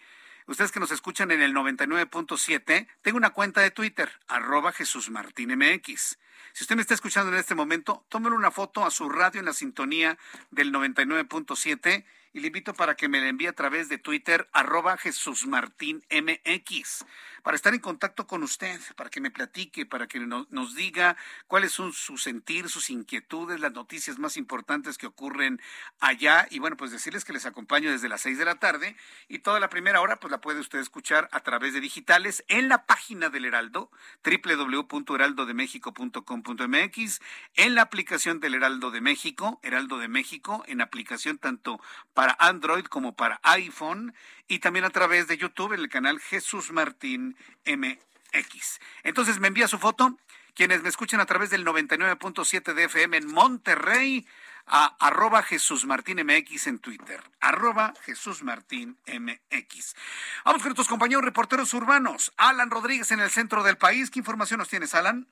Ustedes que nos escuchan en el 99.7, tengo una cuenta de Twitter, arroba Jesús Martín MX. Si usted me está escuchando en este momento, tómele una foto a su radio en la sintonía del 99.7 y le invito para que me la envíe a través de Twitter, arroba Jesús Martín MX, para estar en contacto con usted, para que me platique, para que nos diga cuáles son sus sentir, sus inquietudes, las noticias más importantes que ocurren allá. Y bueno, pues decirles que les acompaño desde las seis de la tarde y toda la primera hora, pues la puede usted escuchar a través de digitales en la página del Heraldo, www.heraldodemexico.com.mx, en la aplicación del Heraldo de México, Heraldo de México, en aplicación tanto para Android como para iPhone y también a través de YouTube en el canal Jesús Martín MX. Entonces me envía su foto. Quienes me escuchan a través del 99.7 de FM en Monterrey, a arroba Jesús Martín MX en Twitter. Arroba Jesús Martín MX. Vamos con nuestros compañeros reporteros urbanos. Alan Rodríguez en el centro del país. ¿Qué información nos tienes, Alan?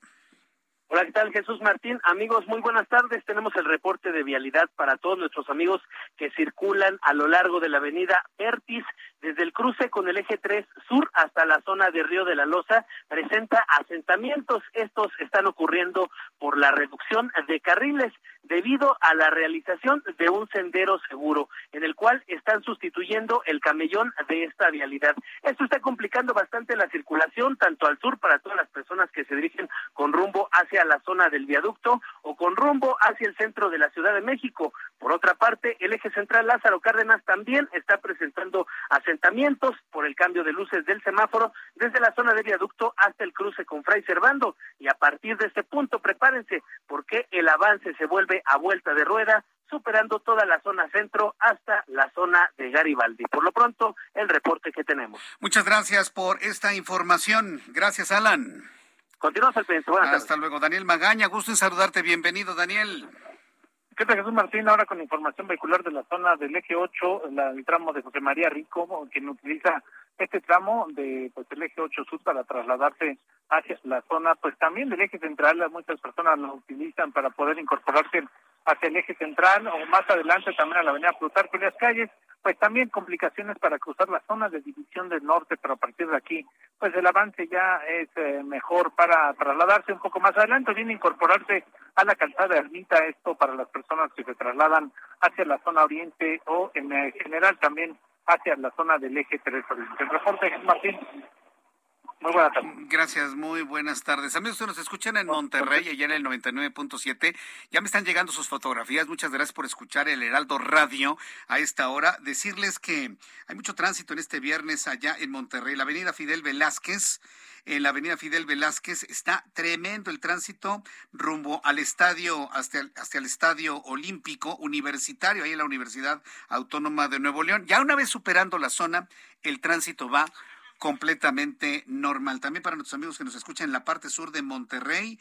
Hola, ¿qué tal? Jesús Martín. Amigos, muy buenas tardes. Tenemos el reporte de vialidad para todos nuestros amigos que circulan a lo largo de la avenida Ertis, desde el cruce con el eje 3 sur hasta la zona de Río de la Loza, presenta asentamientos. Estos están ocurriendo por la reducción de carriles debido a la realización de un sendero seguro, en el cual están sustituyendo el camellón de esta vialidad. Esto está complicando bastante la circulación, tanto al sur para todas las personas que se dirigen con rumbo hacia la zona del viaducto o con rumbo hacia el centro de la Ciudad de México. Por otra parte, el eje central Lázaro Cárdenas también está presentando asentamientos por el cambio de luces del semáforo desde la zona del viaducto hasta el cruce con Fray Servando. Y a partir de este punto, prepárense, porque el avance se vuelve a vuelta de rueda, superando toda la zona centro hasta la zona de Garibaldi. Por lo pronto, el reporte que tenemos. Muchas gracias por esta información. Gracias, Alan. Continuamos al pendiente. Hasta luego, Daniel Magaña. Gusto en saludarte. Bienvenido, Daniel. ¿Qué tal, Jesús Martín? Ahora con información vehicular de la zona del eje 8, el tramo de José María Rico, quien utiliza este tramo de pues el eje 8 sur para trasladarse hacia la zona, pues también del eje central, muchas personas lo utilizan para poder incorporarse hacia el eje central o más adelante también a la avenida Plutarco y las calles, pues también complicaciones para cruzar la zona de división del norte, pero a partir de aquí, pues el avance ya es eh, mejor para trasladarse un poco más adelante, bien incorporarse a la calzada Ermita, esto para las personas que se trasladan hacia la zona oriente o en general también hacia la zona del eje 3 El Martín. Muy buenas tardes. Gracias, muy buenas tardes. Amigos, que nos escuchan en Monterrey, allá en el 99.7. Ya me están llegando sus fotografías. Muchas gracias por escuchar el Heraldo Radio a esta hora. Decirles que hay mucho tránsito en este viernes allá en Monterrey. La avenida Fidel Velázquez en la avenida Fidel Velázquez. Está tremendo el tránsito rumbo al estadio, hasta el, hasta el estadio olímpico universitario, ahí en la Universidad Autónoma de Nuevo León. Ya una vez superando la zona, el tránsito va completamente normal. También para nuestros amigos que nos escuchan en la parte sur de Monterrey,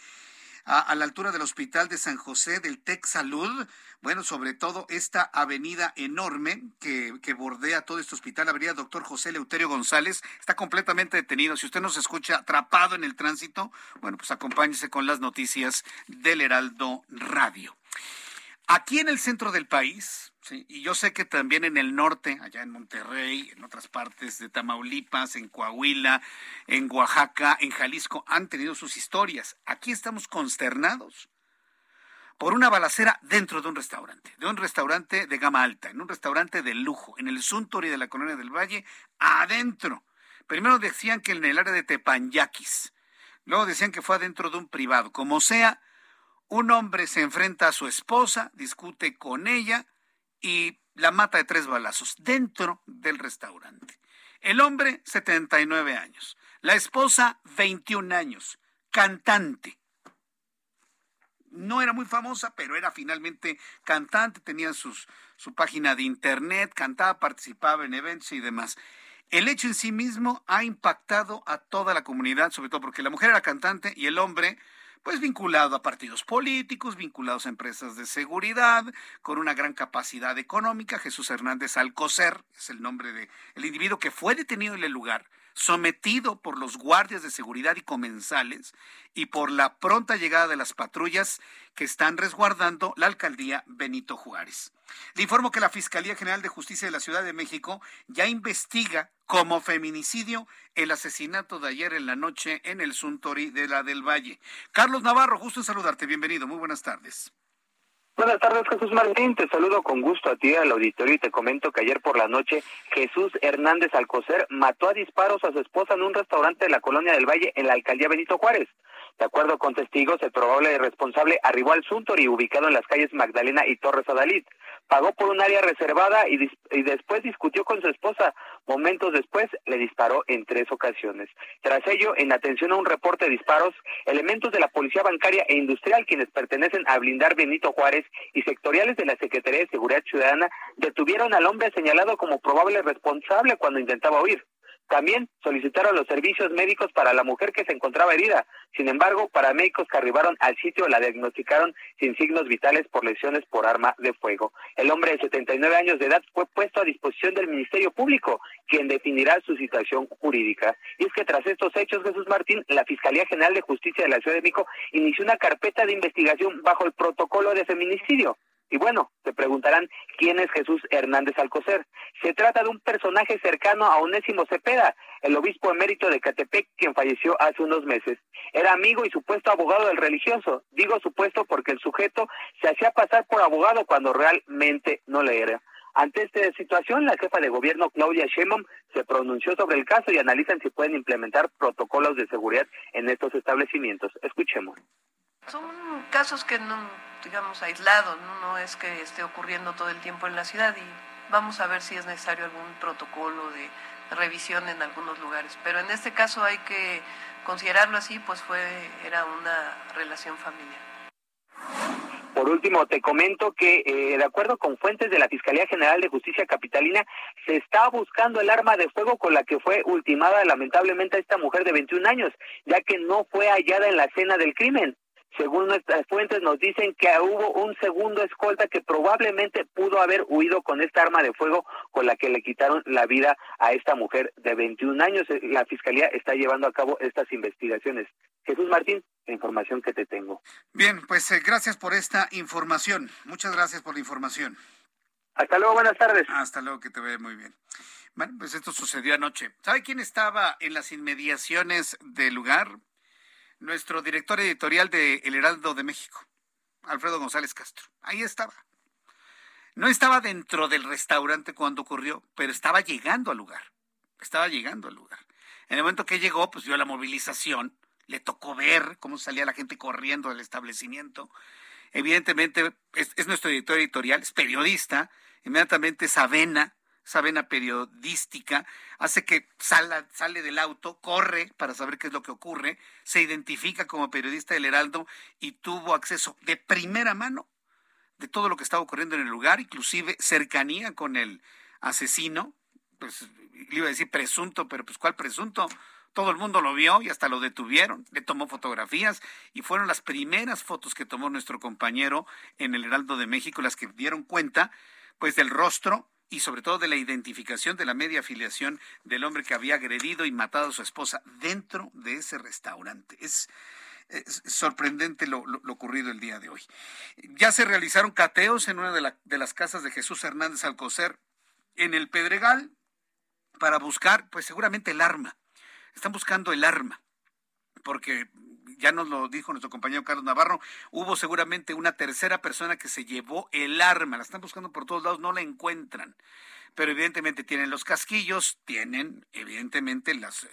a, la altura del Hospital de San José del Tec Salud. Bueno, sobre todo esta avenida enorme que, que bordea todo este hospital, la avenida Doctor José Leuterio González, está completamente detenido. Si usted nos escucha atrapado en el tránsito, bueno, pues acompáñese con las noticias del Heraldo Radio. Aquí en el centro del país, y yo sé que también en el norte, allá en Monterrey, en otras partes de Tamaulipas, en Coahuila, en Oaxaca, en Jalisco, han tenido sus historias. Aquí estamos consternados por una balacera dentro de un restaurante, de un restaurante de gama alta, en un restaurante de lujo, en el Suntory de la Colonia del Valle, adentro. Primero decían que en el área de Tepanyaquis, luego decían que fue adentro de un privado. Como sea, un hombre se enfrenta a su esposa, discute con ella y la mata de tres balazos dentro del restaurante. El hombre, 79 años. La esposa, 21 años. Cantante. No era muy famosa, pero era finalmente cantante, tenía sus, su página de internet, cantaba, participaba en eventos y demás. El hecho en sí mismo ha impactado a toda la comunidad, sobre todo porque la mujer era cantante y el hombre pues vinculado a partidos políticos, vinculados a empresas de seguridad, con una gran capacidad económica. Jesús Hernández Alcocer es el nombre del el individuo que fue detenido en el lugar, sometido por los guardias de seguridad y comensales y por la pronta llegada de las patrullas que están resguardando la alcaldía Benito Juárez. Le informo que la Fiscalía General de Justicia de la Ciudad de México ya investiga como feminicidio el asesinato de ayer en la noche en el Suntory de la del Valle. Carlos Navarro, justo en saludarte. Bienvenido. Muy buenas tardes. Buenas tardes, Jesús Martín. Te saludo con gusto a ti, al auditorio, y te comento que ayer por la noche Jesús Hernández Alcocer mató a disparos a su esposa en un restaurante de la Colonia del Valle en la alcaldía Benito Juárez. De acuerdo con testigos, el probable responsable arribó al Suntory, ubicado en las calles Magdalena y Torres Adalid pagó por un área reservada y, y, después discutió con su esposa. Momentos después le disparó en tres ocasiones. Tras ello, en atención a un reporte de disparos, elementos de la Policía Bancaria e Industrial, quienes pertenecen a Blindar Benito Juárez y sectoriales de la Secretaría de Seguridad Ciudadana, detuvieron al hombre señalado como probable responsable cuando intentaba huir. También solicitaron los servicios médicos para la mujer que se encontraba herida. Sin embargo, paramédicos que arribaron al sitio la diagnosticaron sin signos vitales por lesiones por arma de fuego. El hombre de 79 años de edad fue puesto a disposición del Ministerio Público, quien definirá su situación jurídica. Y es que tras estos hechos, Jesús Martín, la Fiscalía General de Justicia de la Ciudad de México inició una carpeta de investigación bajo el protocolo de feminicidio. Y bueno, se preguntarán quién es Jesús Hernández Alcocer. Se trata de un personaje cercano a Onésimo Cepeda, el obispo emérito de Catepec, quien falleció hace unos meses. Era amigo y supuesto abogado del religioso. Digo supuesto porque el sujeto se hacía pasar por abogado cuando realmente no le era. Ante esta situación, la jefa de gobierno Claudia Sheinbaum se pronunció sobre el caso y analizan si pueden implementar protocolos de seguridad en estos establecimientos. Escuchemos. Son casos que no digamos, aislado, ¿no? es que esté ocurriendo todo el tiempo en la ciudad y vamos a ver si es necesario algún protocolo de revisión en algunos lugares. Pero en este caso hay que considerarlo así, pues fue, era una relación familiar. Por último, te comento que, eh, de acuerdo con fuentes de la Fiscalía General de Justicia Capitalina, se está buscando el arma de fuego con la que fue ultimada lamentablemente esta mujer de 21 años, ya que no fue hallada en la escena del crimen. Según nuestras fuentes nos dicen que hubo un segundo escolta que probablemente pudo haber huido con esta arma de fuego con la que le quitaron la vida a esta mujer de 21 años. La fiscalía está llevando a cabo estas investigaciones. Jesús Martín, la información que te tengo. Bien, pues eh, gracias por esta información. Muchas gracias por la información. Hasta luego, buenas tardes. Hasta luego, que te vea muy bien. Bueno, pues esto sucedió anoche. ¿Sabe quién estaba en las inmediaciones del lugar? Nuestro director editorial de El Heraldo de México, Alfredo González Castro. Ahí estaba. No estaba dentro del restaurante cuando ocurrió, pero estaba llegando al lugar. Estaba llegando al lugar. En el momento que llegó, pues vio la movilización, le tocó ver cómo salía la gente corriendo del establecimiento. Evidentemente, es, es nuestro director editorial, es periodista, inmediatamente Sabena esa vena periodística, hace que sale del auto, corre para saber qué es lo que ocurre, se identifica como periodista del Heraldo y tuvo acceso de primera mano de todo lo que estaba ocurriendo en el lugar, inclusive cercanía con el asesino, pues le iba a decir presunto, pero pues ¿cuál presunto? Todo el mundo lo vio y hasta lo detuvieron, le tomó fotografías y fueron las primeras fotos que tomó nuestro compañero en el Heraldo de México las que dieron cuenta pues del rostro y sobre todo de la identificación de la media afiliación del hombre que había agredido y matado a su esposa dentro de ese restaurante. Es, sorprendente lo, ocurrido el día de hoy. Ya se realizaron cateos en una de, de las casas de Jesús Hernández Alcocer en el Pedregal para buscar, pues seguramente el arma. Están buscando el arma, porque ya nos lo dijo nuestro compañero Carlos Navarro, hubo seguramente una tercera persona que se llevó el arma, la están buscando por todos lados, no la encuentran. Pero evidentemente tienen los casquillos, tienen evidentemente las,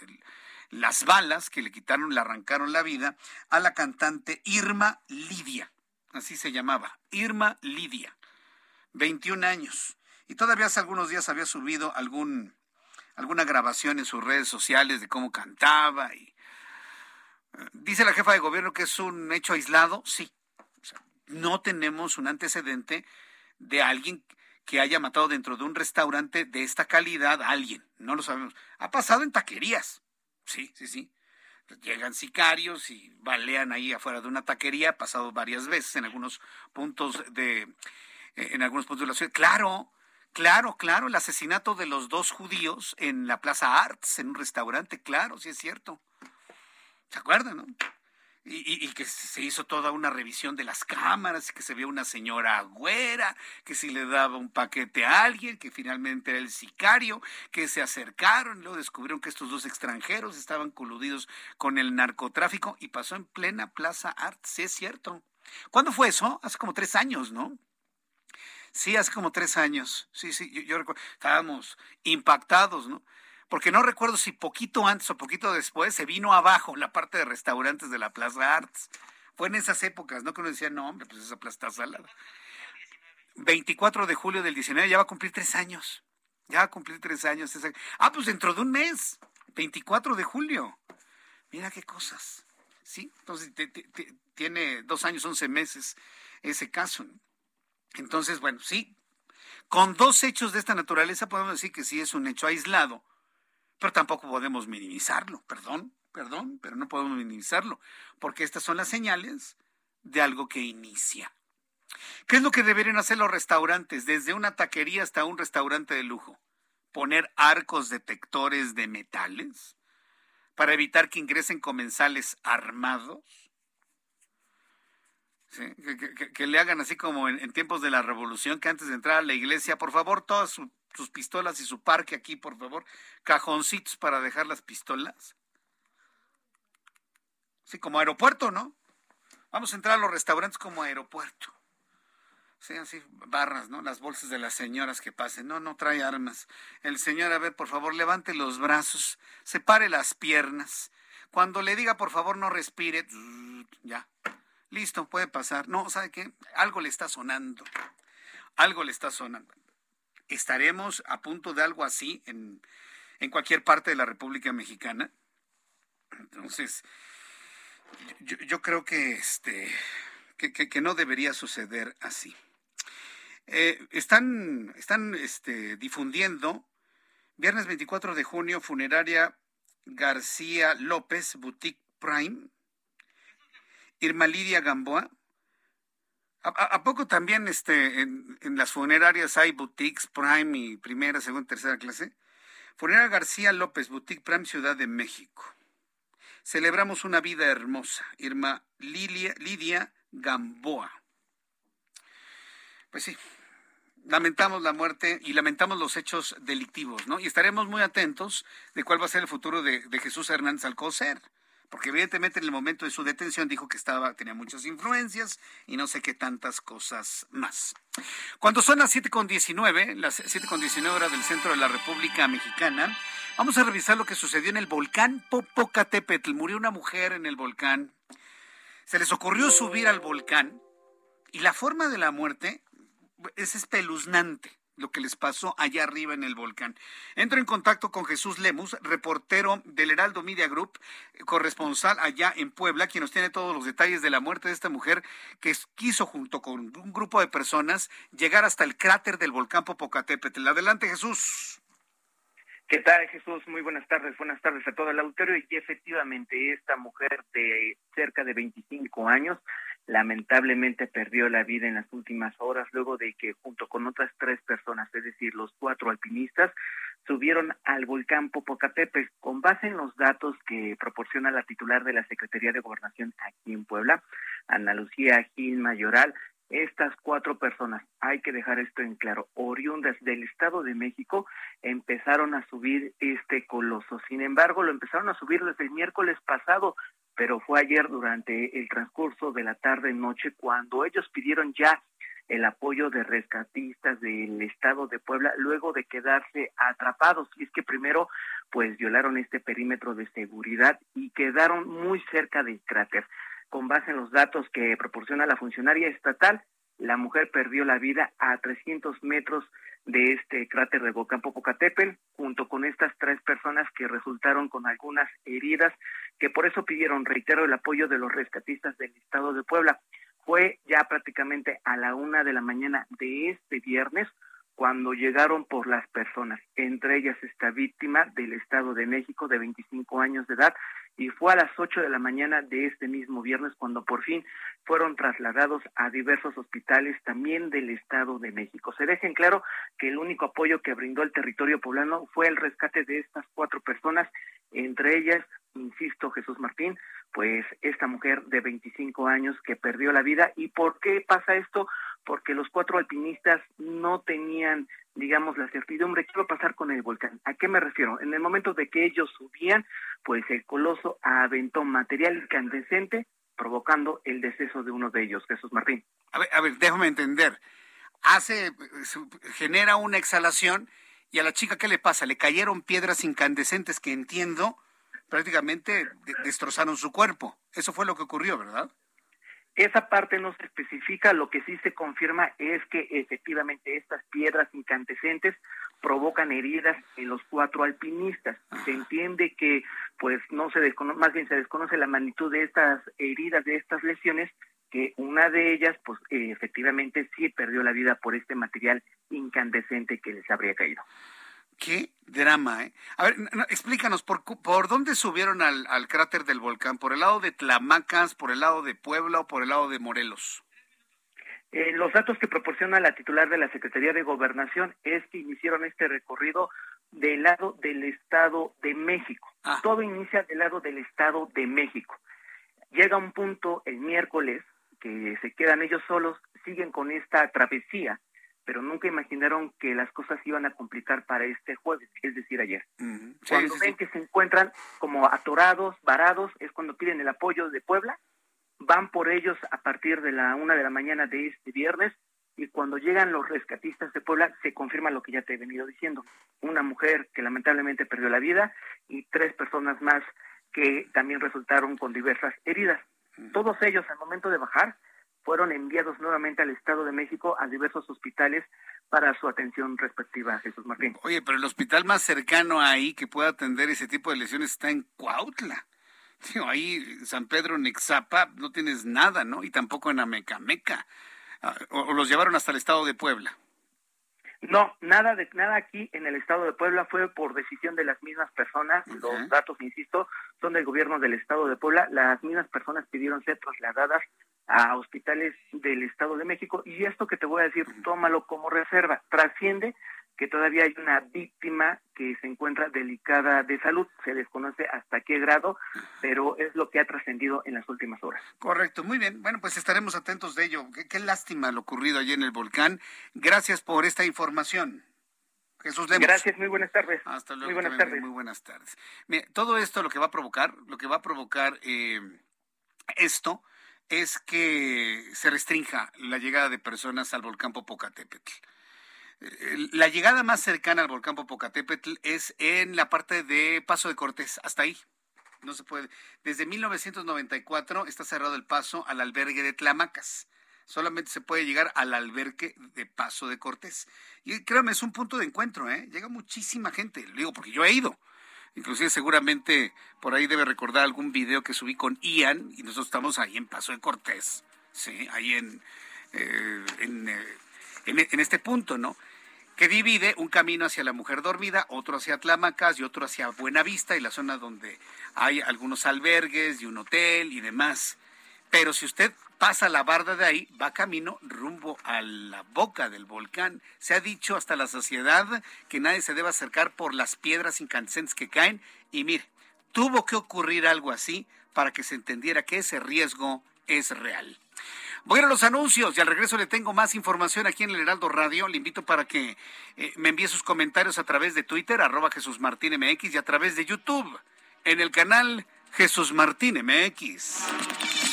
las balas que le quitaron, le arrancaron la vida a la cantante Irma Lidia, así se llamaba, Irma Lidia, 21 años. Y todavía hace algunos días había subido algún, alguna grabación en sus redes sociales de cómo cantaba y Dice la jefa de gobierno que es un hecho aislado. Sí. no tenemos un antecedente de alguien que haya matado dentro de un restaurante de esta calidad a alguien. No lo sabemos. Ha pasado en taquerías. Sí, sí, sí. Llegan sicarios y balean ahí afuera de una taquería. Ha pasado varias veces en algunos puntos de, en algunos puntos de la ciudad. Claro, claro, claro. El asesinato de los dos judíos en la Plaza Arts, en un restaurante. Claro, sí es cierto. ¿Se acuerdan, no? Y, que se hizo toda una revisión de las cámaras, que se vio una señora güera, que si le daba un paquete a alguien, que finalmente era el sicario, que se acercaron, y luego descubrieron que estos dos extranjeros estaban coludidos con el narcotráfico y pasó en plena Plaza Art, sí es cierto. ¿Cuándo fue eso? Hace como tres años, ¿no? Sí, hace como tres años. Sí, sí, yo recuerdo. Estábamos impactados, ¿no? Porque no recuerdo si poquito antes o poquito después se vino abajo la parte de restaurantes de la Plaza Arts. Fue en esas épocas, ¿no? Que uno decía, no, hombre, pues esa plaza está salada. 24 de julio del 19, ya va a cumplir tres años. Ya va a cumplir tres años. Ah, pues dentro de un mes, 24 de julio. Mira qué cosas. Sí, entonces tiene dos años, once meses ese caso. Entonces, bueno, sí, con dos hechos de esta naturaleza podemos decir que sí es un hecho aislado, pero tampoco podemos minimizarlo, perdón, perdón, pero no podemos minimizarlo, porque estas son las señales de algo que inicia. ¿Qué es lo que deberían hacer los restaurantes, desde una taquería hasta un restaurante de lujo? Poner arcos detectores de metales para evitar que ingresen comensales armados. Que, le hagan así como en, tiempos de la revolución, que antes de entrar a la iglesia, por favor, todas su sus pistolas y su parque aquí, por favor. Cajoncitos para dejar las pistolas. Sí, como aeropuerto, ¿no? Vamos a entrar a los restaurantes como aeropuerto. Sí, así, barras, ¿no? Las bolsas de las señoras que pasen. No, no trae armas. El señor, a ver, por favor, levante los brazos, separe las piernas. Cuando le diga, por favor, no respire, ya. Listo, puede pasar. No, ¿sabe qué? Algo le está sonando. Algo le está sonando estaremos a punto de algo así en, cualquier parte de la República Mexicana. Entonces, yo, creo que, este, que, no debería suceder así. Eh, están están este, difundiendo, viernes 24 de junio, funeraria García López, Boutique Prime, Irma Lidia Gamboa. ¿A, poco también este, en, las funerarias hay boutiques Prime y primera, segunda, tercera clase? Funeraria García López, Boutique Prime Ciudad de México. Celebramos una vida hermosa. Irma Lilia, Lidia Gamboa. Pues sí, lamentamos la muerte y lamentamos los hechos delictivos, ¿no? Y estaremos muy atentos de cuál va a ser el futuro de, de Jesús Hernández Alcocer porque evidentemente en el momento de su detención dijo que estaba, tenía muchas influencias y no sé qué tantas cosas más. Cuando son las 7.19, las 7.19 horas del centro de la República Mexicana, vamos a revisar lo que sucedió en el volcán Popocatépetl. Murió una mujer en el volcán. Se les ocurrió subir al volcán y la forma de la muerte es espeluznante lo que les pasó allá arriba en el volcán. Entro en contacto con Jesús Lemus, reportero del Heraldo Media Group, corresponsal allá en Puebla, quien nos tiene todos los detalles de la muerte de esta mujer que quiso junto con un grupo de personas llegar hasta el cráter del volcán Popocatépetl. Adelante, Jesús. ¿Qué tal, Jesús? Muy buenas tardes. Buenas tardes a todo el auditorio. Y efectivamente, esta mujer de cerca de 25 años lamentablemente perdió la vida en las últimas horas luego de que junto con otras tres personas, es decir, los cuatro alpinistas, subieron al volcán Popocatépetl. Con base en los datos que proporciona la titular de la Secretaría de Gobernación aquí en Puebla, Ana Lucía Gil Mayoral, estas cuatro personas, hay que dejar esto en claro, oriundas del Estado de México, empezaron a subir este coloso. Sin embargo, lo empezaron a subir desde el miércoles pasado, pero fue ayer durante el transcurso de la tarde-noche cuando ellos pidieron ya el apoyo de rescatistas del estado de Puebla luego de quedarse atrapados. Y es que primero, pues violaron este perímetro de seguridad y quedaron muy cerca del cráter. Con base en los datos que proporciona la funcionaria estatal, la mujer perdió la vida a 300 metros de este cráter de Popocatépetl, junto con estas tres personas que resultaron con algunas heridas, que por eso pidieron, reitero, el apoyo de los rescatistas del estado de Puebla. Fue ya prácticamente a la una de la mañana de este viernes cuando llegaron por las personas, entre ellas esta víctima del Estado de México de 25 años de edad, y fue a las 8 de la mañana de este mismo viernes cuando por fin fueron trasladados a diversos hospitales también del Estado de México. Se deja en claro que el único apoyo que brindó el territorio poblano fue el rescate de estas cuatro personas, entre ellas, insisto, Jesús Martín, pues esta mujer de 25 años que perdió la vida. ¿Y por qué pasa esto? Porque los cuatro alpinistas no tenían digamos, la certidumbre, ¿qué va a pasar con el volcán? ¿A qué me refiero? En el momento de que ellos subían, pues el coloso aventó material incandescente, provocando el deceso de uno de ellos, Jesús Martín. A ver, a ver, déjame entender. Hace, genera una exhalación y a la chica, ¿qué le pasa? Le cayeron piedras incandescentes que entiendo prácticamente destrozaron su cuerpo. Eso fue lo que ocurrió, ¿verdad? Esa parte no se especifica, lo que sí se confirma es que efectivamente estas piedras incandescentes provocan heridas en los cuatro alpinistas. Se entiende que pues no se desconoce, más bien se desconoce la magnitud de estas heridas, de estas lesiones, que una de ellas pues efectivamente sí perdió la vida por este material incandescente que les habría caído. Qué drama, ¿eh? A ver, explícanos, ¿por, ¿por dónde subieron al, al, cráter del volcán? ¿Por el lado de Tlamacas, por el lado de Puebla o por el lado de Morelos? Eh, los datos que proporciona la titular de la Secretaría de Gobernación es que iniciaron este recorrido del lado del Estado de México. Ah. Todo inicia del lado del Estado de México. Llega un punto el miércoles que se quedan ellos solos, siguen con esta travesía pero nunca imaginaron que las cosas iban a complicar para este jueves, es decir, ayer. cuando ven que se encuentran como atorados, varados, es cuando piden el apoyo de Puebla, van por ellos a partir de la una de la mañana de este viernes, y cuando llegan los rescatistas de Puebla se confirma lo que ya te he venido diciendo, una mujer que lamentablemente perdió la vida y tres personas más que también resultaron con diversas heridas. Todos ellos al momento de bajar fueron enviados nuevamente al Estado de México a diversos hospitales para su atención respectiva, Jesús Martín. Oye, pero el hospital más cercano ahí que pueda atender ese tipo de lesiones está en Cuautla. ahí San Pedro Nexapa no tienes nada, ¿no? Y tampoco en Amecameca. Ah, o, los llevaron hasta el estado de Puebla. No, nada de nada aquí en el estado de Puebla fue por decisión de las mismas personas. Los datos, insisto, son del gobierno del estado de Puebla. Las mismas personas pidieron ser trasladadas a hospitales del estado de México y esto que te voy a decir, tómalo como reserva. Trasciende que todavía hay una víctima que se encuentra delicada de salud. Se desconoce hasta qué grado, pero es lo que ha trascendido en las últimas horas. Correcto, muy bien. Bueno, pues estaremos atentos de ello. Qué, lástima lo ocurrido allí en el volcán. Gracias por esta información. Jesús Lemos. Gracias, muy buenas tardes. Hasta luego. Muy buenas tardes. Muy buenas tardes. todo esto lo que va a provocar, lo que va a provocar eh, esto es que se restrinja la llegada de personas al volcán Popocatépetl. La llegada más cercana al volcán Popocatépetl es en la parte de Paso de Cortés, hasta ahí. No se puede. Desde 1994 está cerrado el paso al albergue de Tlamacas. Solamente se puede llegar al albergue de Paso de Cortés. Y créanme, es un punto de encuentro, ¿eh? Llega muchísima gente. Lo digo porque yo he ido. Inclusive seguramente por ahí debe recordar algún video que subí con Ian y nosotros estamos ahí en Paso de Cortés. Sí, ahí en, eh, eh, en este punto, ¿no? que divide un camino hacia la mujer dormida, otro hacia Tlamacas y otro hacia Buenavista y la zona donde hay algunos albergues y un hotel y demás. Pero si usted pasa la barda de ahí, va camino rumbo a la boca del volcán. Se ha dicho hasta la saciedad que nadie se debe acercar por las piedras incandescentes que caen. Y mire, tuvo que ocurrir algo así para que se entendiera que ese riesgo es real. Voy a los anuncios y al regreso le tengo más información aquí en el Heraldo Radio. Le invito para que eh, me envíe sus comentarios a través de Twitter, arroba Jesús Martín MX y a través de YouTube en el canal Jesús Martín MX.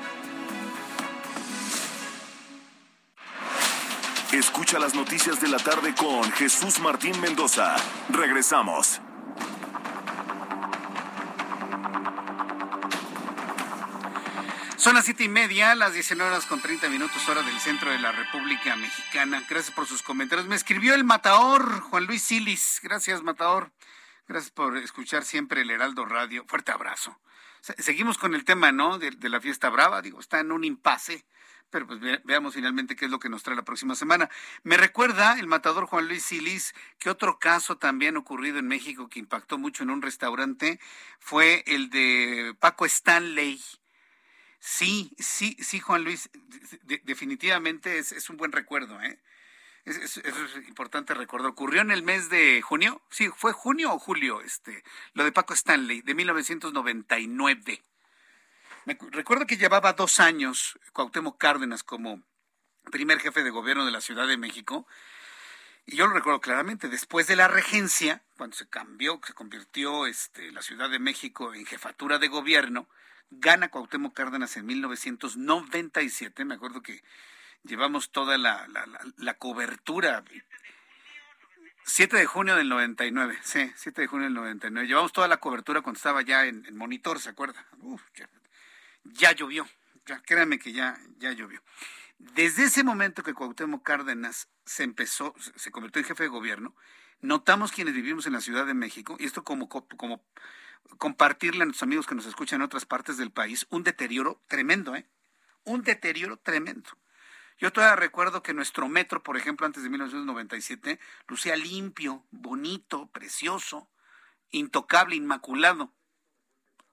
Escucha las noticias de la tarde con Jesús Martín Mendoza. Regresamos. Son las siete y media, las 19 horas con 30 minutos, hora del centro de la República Mexicana. Gracias por sus comentarios. Me escribió el Matador, Juan Luis Silis. Gracias, Matador. Gracias por escuchar siempre el Heraldo Radio. Fuerte abrazo. Seguimos con el tema, ¿no? De, la fiesta brava. Digo, está en un impasse. Pero pues veamos finalmente qué es lo que nos trae la próxima semana. Me recuerda el matador Juan Luis Silis que otro caso también ocurrido en México que impactó mucho en un restaurante fue el de Paco Stanley. Sí, sí, sí, Juan Luis, definitivamente es, es, un buen recuerdo, ¿eh? Es, importante recordar. Ocurrió en el mes de junio. Sí, fue junio o julio, este, lo de Paco Stanley, de 1999. Me, recuerdo que llevaba dos años Cuauhtémoc Cárdenas como primer jefe de gobierno de la Ciudad de México. Y yo lo recuerdo claramente, después de la regencia, cuando se cambió, se convirtió este, la Ciudad de México en jefatura de gobierno, gana Cuauhtémoc Cárdenas en 1997. Me acuerdo que llevamos toda la, la, cobertura. 7 de junio del 99, sí, 7 de junio del 99. Llevamos toda la cobertura cuando estaba ya en, monitor, ¿se acuerda? Ya, llovió, ya, créanme que ya, ya llovió. Desde ese momento que Cuauhtémoc Cárdenas se empezó, se convirtió en jefe de gobierno, notamos quienes vivimos en la Ciudad de México, y esto como, como compartirle a nuestros amigos que nos escuchan en otras partes del país, un deterioro tremendo, ¿eh? Un deterioro tremendo. Yo todavía recuerdo que nuestro metro, por ejemplo, antes de 1997, lucía limpio, bonito, precioso, intocable, inmaculado.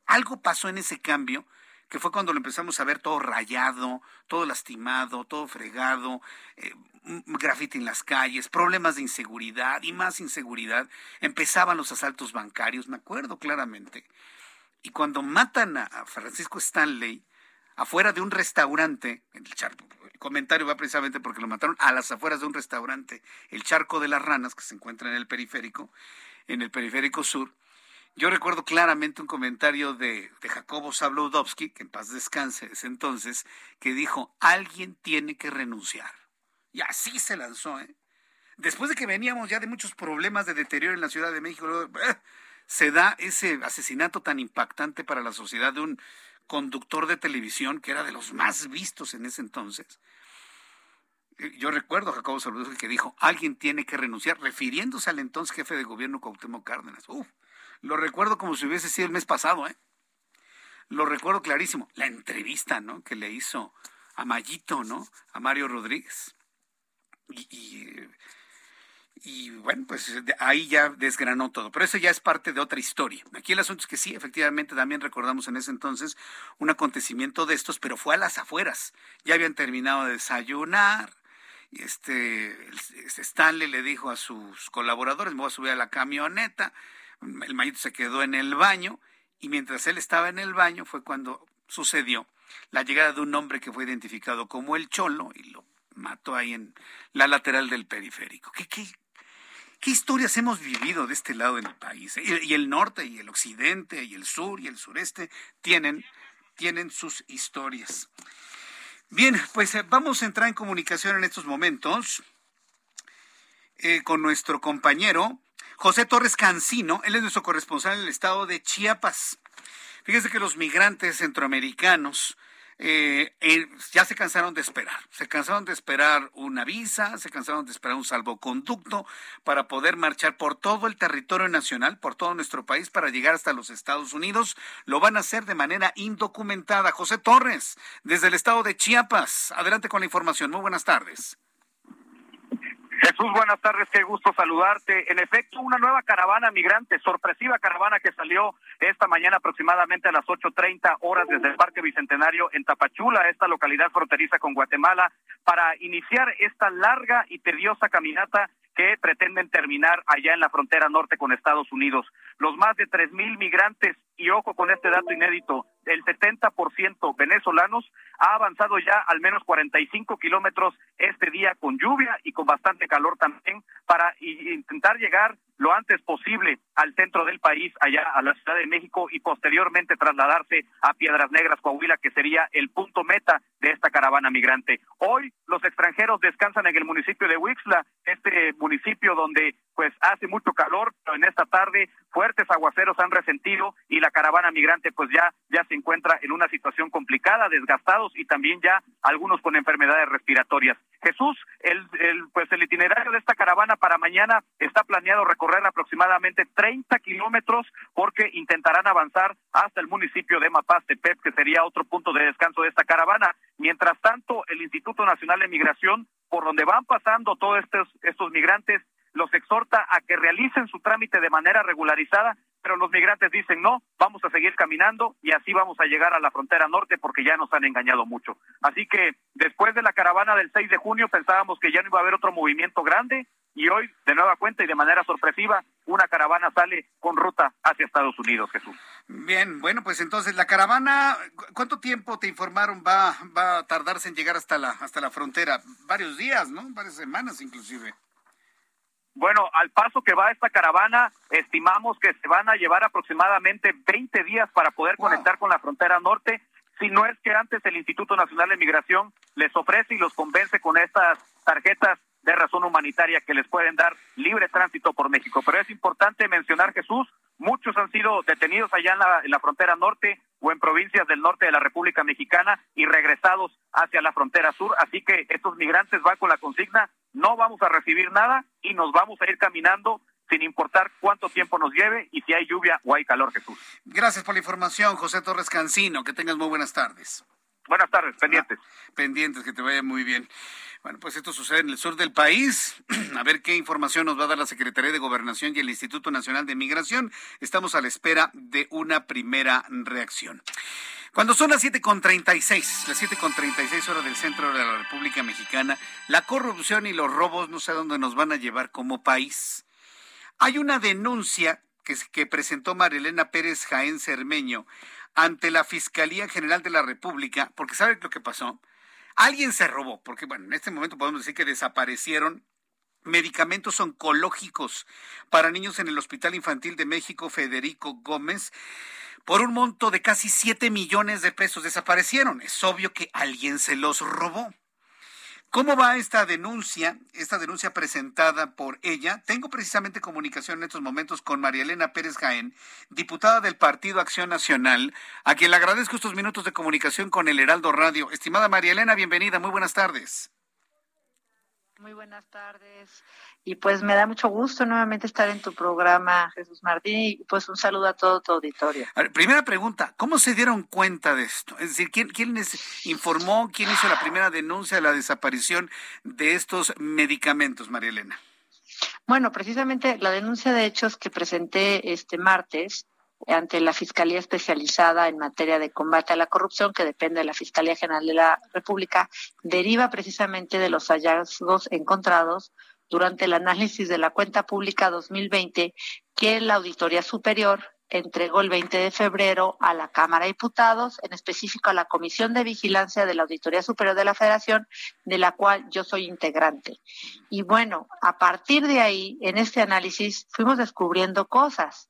Algo pasó en ese cambio que fue cuando lo empezamos a ver todo rayado, todo lastimado, todo fregado, eh, en las calles, problemas de inseguridad y más inseguridad. Empezaban los asaltos bancarios, me acuerdo claramente. Y cuando matan a Francisco Stanley afuera de un restaurante, el, comentario va precisamente porque lo mataron a las afueras de un restaurante, el Charco de las Ranas, que se encuentra en el periférico, en el periférico sur. Yo recuerdo claramente un comentario de, de Jacobo Sabludowski, que en paz descanse ese entonces, que dijo, alguien tiene que renunciar. Y así se lanzó, ¿eh? después de que veníamos ya de muchos problemas de deterioro en la Ciudad de México, eh, se da ese asesinato tan impactante para la sociedad de un conductor de televisión que era de los más vistos en ese entonces. Yo recuerdo a Jacobo Salvador que dijo, alguien tiene que renunciar, refiriéndose al entonces jefe de gobierno Cuauhtémoc Cárdenas. Uf, lo recuerdo como si hubiese sido el mes pasado, ¿eh? Lo recuerdo clarísimo. La entrevista, ¿no? Que le hizo a Mayito, ¿no? A Mario Rodríguez. Y, y, bueno, pues ahí ya desgranó todo. Pero eso ya es parte de otra historia. Aquí el asunto es que sí, efectivamente, también recordamos en ese entonces un acontecimiento de estos, pero fue a las afueras. Ya habían terminado de desayunar. Y este, este Stanley le dijo a sus colaboradores, me voy a subir a la camioneta. El Mayito se quedó en el baño y mientras él estaba en el baño fue cuando sucedió la llegada de un hombre que fue identificado como el Cholo y lo mató ahí en la lateral del periférico. ¿Qué, qué, qué historias hemos vivido de este lado del país? Y, el norte y el occidente y el sur y el sureste tienen, tienen sus historias. Bien, pues eh, vamos a entrar en comunicación en estos momentos eh, con nuestro compañero José Torres Cancino, él es nuestro corresponsal en el estado de Chiapas. Fíjese que los migrantes centroamericanos eh, eh, ya se cansaron de esperar. Se cansaron de esperar una visa, se cansaron de esperar un salvoconducto para poder marchar por todo el territorio nacional, por todo nuestro país, para llegar hasta los Estados Unidos. Lo van a hacer de manera indocumentada. José Torres, desde el estado de Chiapas. Adelante con la información. Muy buenas tardes. Jesús, buenas tardes, qué gusto saludarte. En efecto, una nueva caravana migrante, sorpresiva caravana que salió esta mañana aproximadamente a las 8.30 horas desde el Parque Bicentenario en Tapachula, esta localidad fronteriza con Guatemala, para iniciar esta larga y tediosa caminata que pretenden terminar allá en la frontera norte con Estados Unidos. Los más de tres mil migrantes, y ojo con este dato inédito, el 70% venezolanos ha avanzado ya al menos 45 kilómetros este día con lluvia y con bastante calor también para intentar llegar lo antes posible al centro del país, allá a la Ciudad de México y posteriormente trasladarse a Piedras Negras, Coahuila, que sería el punto meta de esta caravana migrante. Hoy los extranjeros descansan en el municipio de Huixla, este municipio donde pues hace mucho calor, pero en esta tarde fuertes aguaceros han resentido y la caravana migrante pues ya ya se encuentra en una situación complicada, desgastados y también ya algunos con enfermedades respiratorias. Jesús, el, el pues el itinerario de esta caravana para mañana está planeado recorrer aproximadamente 30 kilómetros porque intentarán avanzar hasta el municipio de Mapastepec, que sería otro punto de descanso de esta caravana. Mientras tanto, el Instituto Nacional de Migración, por donde van pasando todos estos, estos migrantes, los exhorta a que realicen su trámite de manera regularizada, pero los migrantes dicen no, vamos a seguir caminando y así vamos a llegar a la frontera norte porque ya nos han engañado mucho. Así que después de la caravana del 6 de junio pensábamos que ya no iba a haber otro movimiento grande y hoy, de nueva cuenta y de manera sorpresiva, una caravana sale con ruta hacia Estados Unidos, Jesús. Bien, bueno, pues entonces la caravana, ¿cuánto tiempo te informaron va, va a tardarse en llegar hasta la, hasta la frontera? Varios días, ¿no? Varias semanas inclusive. Bueno, al paso que va esta caravana, estimamos que se van a llevar aproximadamente 20 días para poder conectar con la frontera norte, si no es que antes el Instituto Nacional de Migración les ofrece y los convence con estas tarjetas de razón humanitaria que les pueden dar libre tránsito por México. Pero es importante mencionar, Jesús, muchos han sido detenidos allá en la, en la frontera norte o en provincias del norte de la República Mexicana y regresados hacia la frontera sur. Así que estos migrantes van con la consigna no vamos a recibir nada y nos vamos a ir caminando sin importar cuánto tiempo nos lleve y si hay lluvia o hay calor, Jesús. Gracias por la información, José Torres Cancino. Que tengas muy buenas tardes. Buenas tardes, pendientes. Ah, pendientes, que te vaya muy bien. Bueno, pues esto sucede en el sur del país. A ver qué información nos va a dar la Secretaría de Gobernación y el Instituto Nacional de Migración. Estamos a la espera de una primera reacción. Cuando son las 7.36, las 7.36 horas del centro de la República Mexicana, la corrupción y los robos no sé a dónde nos van a llevar como país. Hay una denuncia que, que presentó Marilena Pérez Jaén Cermeño ante la Fiscalía General de la República, porque ¿sabe lo que pasó? Alguien se robó, porque bueno, en este momento podemos decir que desaparecieron medicamentos oncológicos para niños en el Hospital Infantil de México Federico Gómez por un monto de casi 7 millones de pesos desaparecieron. Es obvio que alguien se los robó. ¿Cómo va esta denuncia, esta denuncia presentada por ella? Tengo precisamente comunicación en estos momentos con María Elena Pérez Jaén, diputada del Partido Acción Nacional, a quien le agradezco estos minutos de comunicación con el Heraldo Radio. Estimada María Elena, bienvenida, muy buenas tardes. Muy buenas tardes. Y pues me da mucho gusto nuevamente estar en tu programa, Jesús Martín, y pues un saludo a todo tu auditorio. primera pregunta, ¿cómo se dieron cuenta de esto? Es decir, ¿quién, ¿quién les informó, quién hizo la primera denuncia de la desaparición de estos medicamentos, María Elena? Bueno, precisamente la denuncia de hechos que presenté este martes ante la Fiscalía Especializada en materia de combate a la corrupción, que depende de la Fiscalía General de la República, deriva precisamente de los hallazgos encontrados durante el análisis de la cuenta pública 2020 que la Auditoría Superior entregó el 20 de febrero a la Cámara de Diputados, en específico a la Comisión de Vigilancia de la Auditoría Superior de la Federación, de la cual yo soy integrante. Y bueno, a partir de ahí, en este análisis, fuimos descubriendo cosas.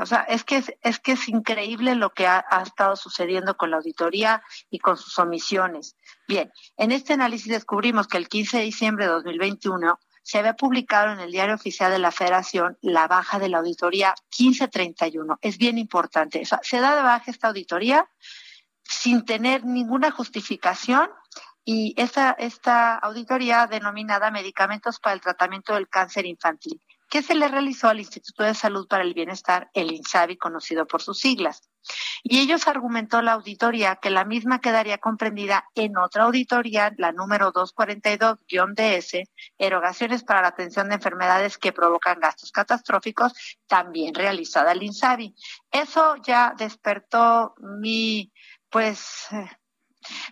O sea, es que es, que es increíble lo que ha, ha estado sucediendo con la auditoría y con sus omisiones. Bien, en este análisis descubrimos que el 15 de diciembre de 2021 se había publicado en el Diario Oficial de la Federación la baja de la auditoría 1531. Es bien importante. se da de baja esta auditoría sin tener ninguna justificación y esta, esta auditoría denominada Medicamentos para el Tratamiento del Cáncer Infantil, que se le realizó al Instituto de Salud para el Bienestar, el INSABI, conocido por sus siglas. Y ellos argumentó la auditoría que la misma quedaría comprendida en otra auditoría, la número 242-DS, erogaciones para la atención de enfermedades que provocan gastos catastróficos, también realizada al INSABI. Eso ya despertó mi, pues,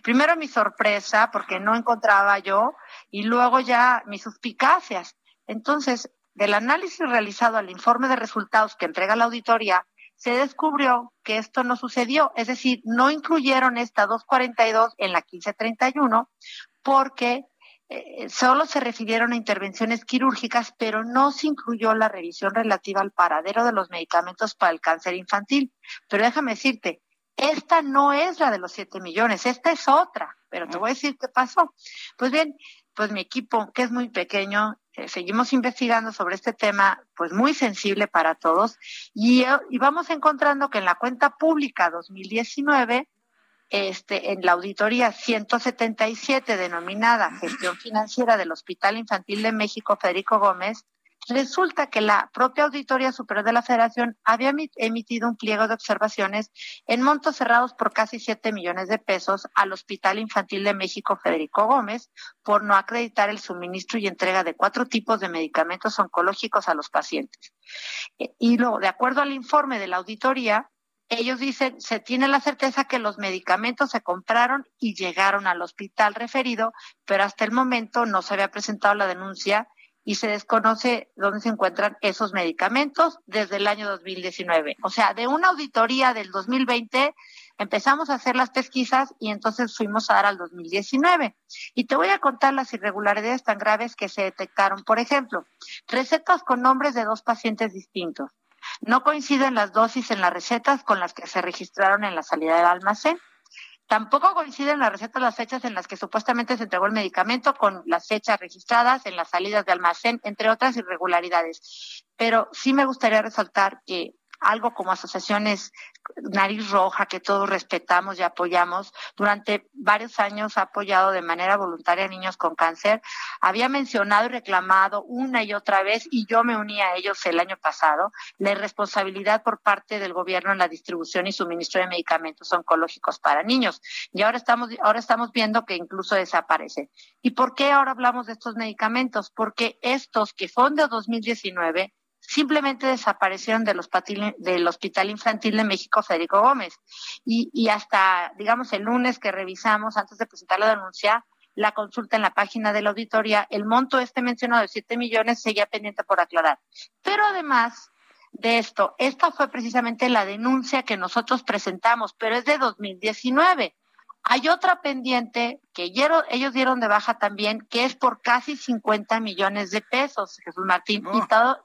primero mi sorpresa, porque no encontraba yo, y luego ya mis suspicacias. Entonces, del análisis realizado al informe de resultados que entrega la auditoría, se descubrió que esto no sucedió, es decir, no incluyeron esta 242 en la 1531 porque eh, solo se refirieron a intervenciones quirúrgicas, pero no se incluyó la revisión relativa al paradero de los medicamentos para el cáncer infantil. Pero déjame decirte, esta no es la de los 7 millones, esta es otra, pero te voy a decir qué pasó. Pues bien, pues mi equipo, que es muy pequeño, eh, seguimos investigando sobre este tema, pues muy sensible para todos, y, eh, y, vamos encontrando que en la cuenta pública 2019, este, en la auditoría 177 denominada Gestión Financiera del Hospital Infantil de México Federico Gómez, Resulta que la propia Auditoría Superior de la Federación había emitido un pliego de observaciones en montos cerrados por casi 7 millones de pesos al Hospital Infantil de México Federico Gómez por no acreditar el suministro y entrega de cuatro tipos de medicamentos oncológicos a los pacientes. E, y luego, de acuerdo al informe de la auditoría, ellos dicen, se tiene la certeza que los medicamentos se compraron y llegaron al hospital referido, pero hasta el momento no se había presentado la denuncia y se desconoce dónde se encuentran esos medicamentos desde el año 2019. O sea, de una auditoría del 2020 empezamos a hacer las pesquisas y entonces fuimos a dar al 2019. Y te voy a contar las irregularidades tan graves que se detectaron. Por ejemplo, recetas con nombres de dos pacientes distintos. No coinciden las dosis en las recetas con las que se registraron en la salida del almacén. Tampoco coinciden las recetas las fechas en las que supuestamente se entregó el medicamento con las fechas registradas en las salidas de almacén, entre otras irregularidades. Pero sí me gustaría resaltar que algo como asociaciones Nariz Roja, que todos respetamos y apoyamos, durante varios años ha apoyado de manera voluntaria a niños con cáncer, había mencionado y reclamado una y otra vez, y yo me uní a ellos el año pasado, la irresponsabilidad por parte del gobierno en la distribución y suministro de medicamentos oncológicos para niños. Y ahora estamos, ahora estamos viendo que incluso desaparece. ¿Y por qué ahora hablamos de estos medicamentos? Porque estos que son de 2019 simplemente desaparecieron del hospital, del Hospital Infantil de México Federico Gómez. Y, y hasta, digamos, el lunes que revisamos, antes de presentar la denuncia, la consulta en la página de la auditoría, el monto este mencionado de 7 millones seguía pendiente por aclarar. Pero además de esto, esta fue precisamente la denuncia que nosotros presentamos, pero es de 2019. Hay otra pendiente que ellos dieron de baja también, que es por casi 50 millones de pesos, Jesús Martín,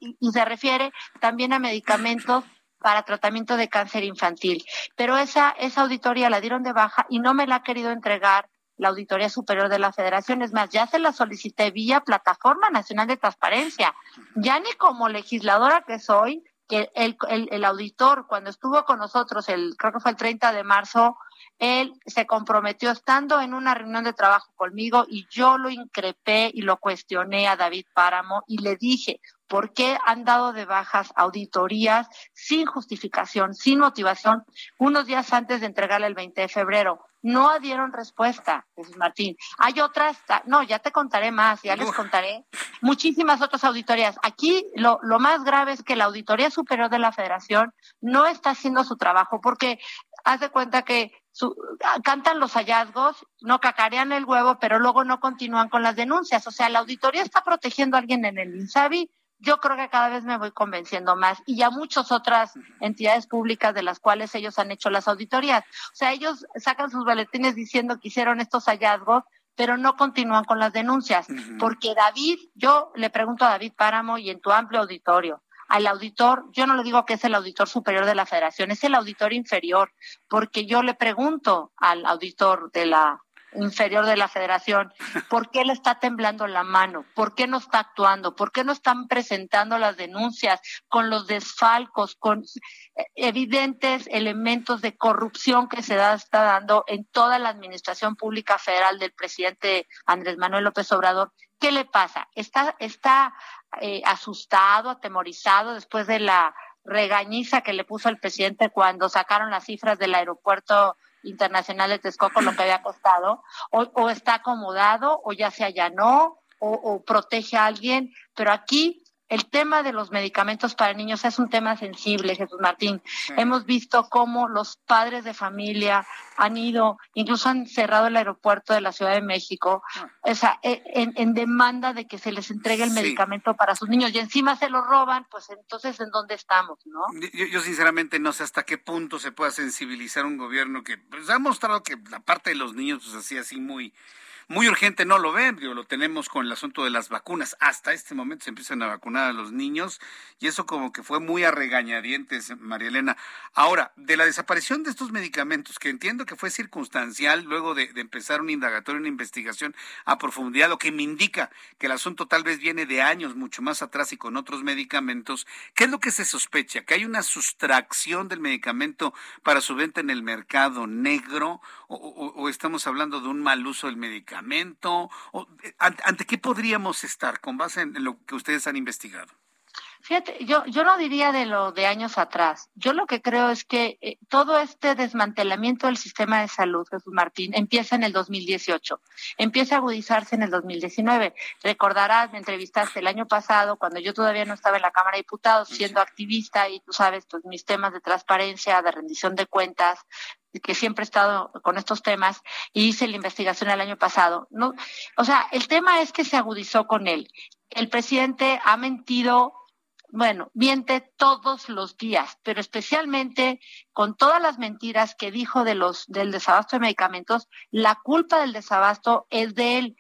y, y, se refiere también a medicamentos para tratamiento de cáncer infantil. Pero esa, esa auditoría la dieron de baja y no me la ha querido entregar la Auditoría Superior de la Federación. Es más, ya se la solicité vía Plataforma Nacional de Transparencia. Ya ni como legisladora que soy, el auditor, cuando estuvo con nosotros, el creo que fue el 30 de marzo, él se comprometió estando en una reunión de trabajo conmigo y yo lo increpé y lo cuestioné a David Páramo y le dije, ¿por qué han dado de bajas auditorías sin justificación, sin motivación, unos días antes de entregarle el 20 de febrero? No dieron respuesta, Jesús Martín. Hay otras, no, ya te contaré más, ya les contaré muchísimas otras auditorías. Aquí lo, lo más grave es que la Auditoría Superior de la Federación no está haciendo su trabajo porque haz de cuenta que cantan los hallazgos, no cacarean el huevo, pero luego no continúan con las denuncias. O sea, la auditoría está protegiendo a alguien en el INSABI. Yo creo que cada vez me voy convenciendo más y ya muchas otras entidades públicas de las cuales ellos han hecho las auditorías. O sea, ellos sacan sus boletines diciendo que hicieron estos hallazgos, pero no continúan con las denuncias. Porque David, yo le pregunto a David Páramo y en tu amplio auditorio, al auditor, yo no le digo que es el auditor superior de la federación, es el auditor inferior, porque yo le pregunto al auditor de la inferior de la federación, ¿por qué le está temblando la mano? ¿Por qué no está actuando? ¿Por qué no están presentando las denuncias con los desfalcos, con evidentes elementos de corrupción que se da, está dando en toda la administración pública federal del presidente Andrés Manuel López Obrador? ¿Qué le pasa? Está, está eh, asustado, atemorizado después de la regañiza que le puso el presidente cuando sacaron las cifras del aeropuerto internacional de Texcoco, lo que había costado, o, o está acomodado, o ya se allanó, o protege a alguien, pero aquí el tema de los medicamentos para niños es un tema sensible, Jesús Martín. Hemos visto cómo los padres de familia han ido, incluso han cerrado el aeropuerto de la Ciudad de México, ah. o sea, e, en, demanda de que se les entregue el medicamento para sus niños y encima se lo roban, pues entonces ¿en dónde estamos, no? Yo, sinceramente no sé hasta qué punto se pueda sensibilizar un gobierno que pues, ha mostrado que la parte de los niños pues así así muy muy urgente no lo ven, lo tenemos con el asunto de las vacunas. Hasta este momento se empiezan a vacunar a los niños y eso como que fue muy a regañadientes, María Elena. Ahora, de la desaparición de estos medicamentos, que entiendo que fue circunstancial luego de, empezar un indagatorio, una investigación a profundidad, lo que me indica que el asunto tal vez viene de años mucho más atrás y con otros medicamentos, ¿qué es lo que se sospecha? ¿Que hay una sustracción del medicamento para su venta en el mercado negro o estamos hablando de un mal uso del medicamento? O, eh, ¿Ante qué podríamos estar con base en lo que ustedes han investigado? Fíjate, yo, yo no diría de lo de años atrás. Yo lo que creo es que eh, todo este desmantelamiento del sistema de salud, Jesús Martín, empieza en el 2018, empieza a agudizarse en el 2019. Recordarás, me entrevistaste el año pasado, cuando yo todavía no estaba en la Cámara de Diputados, siendo activista, y tú sabes, pues mis temas de transparencia, de rendición de cuentas, que siempre he estado con estos temas y hice la investigación el año pasado. No, o sea, el tema es que se agudizó con él. El presidente ha mentido, bueno, miente todos los días, pero especialmente con todas las mentiras que dijo de los del desabasto de medicamentos, la culpa del desabasto es de él.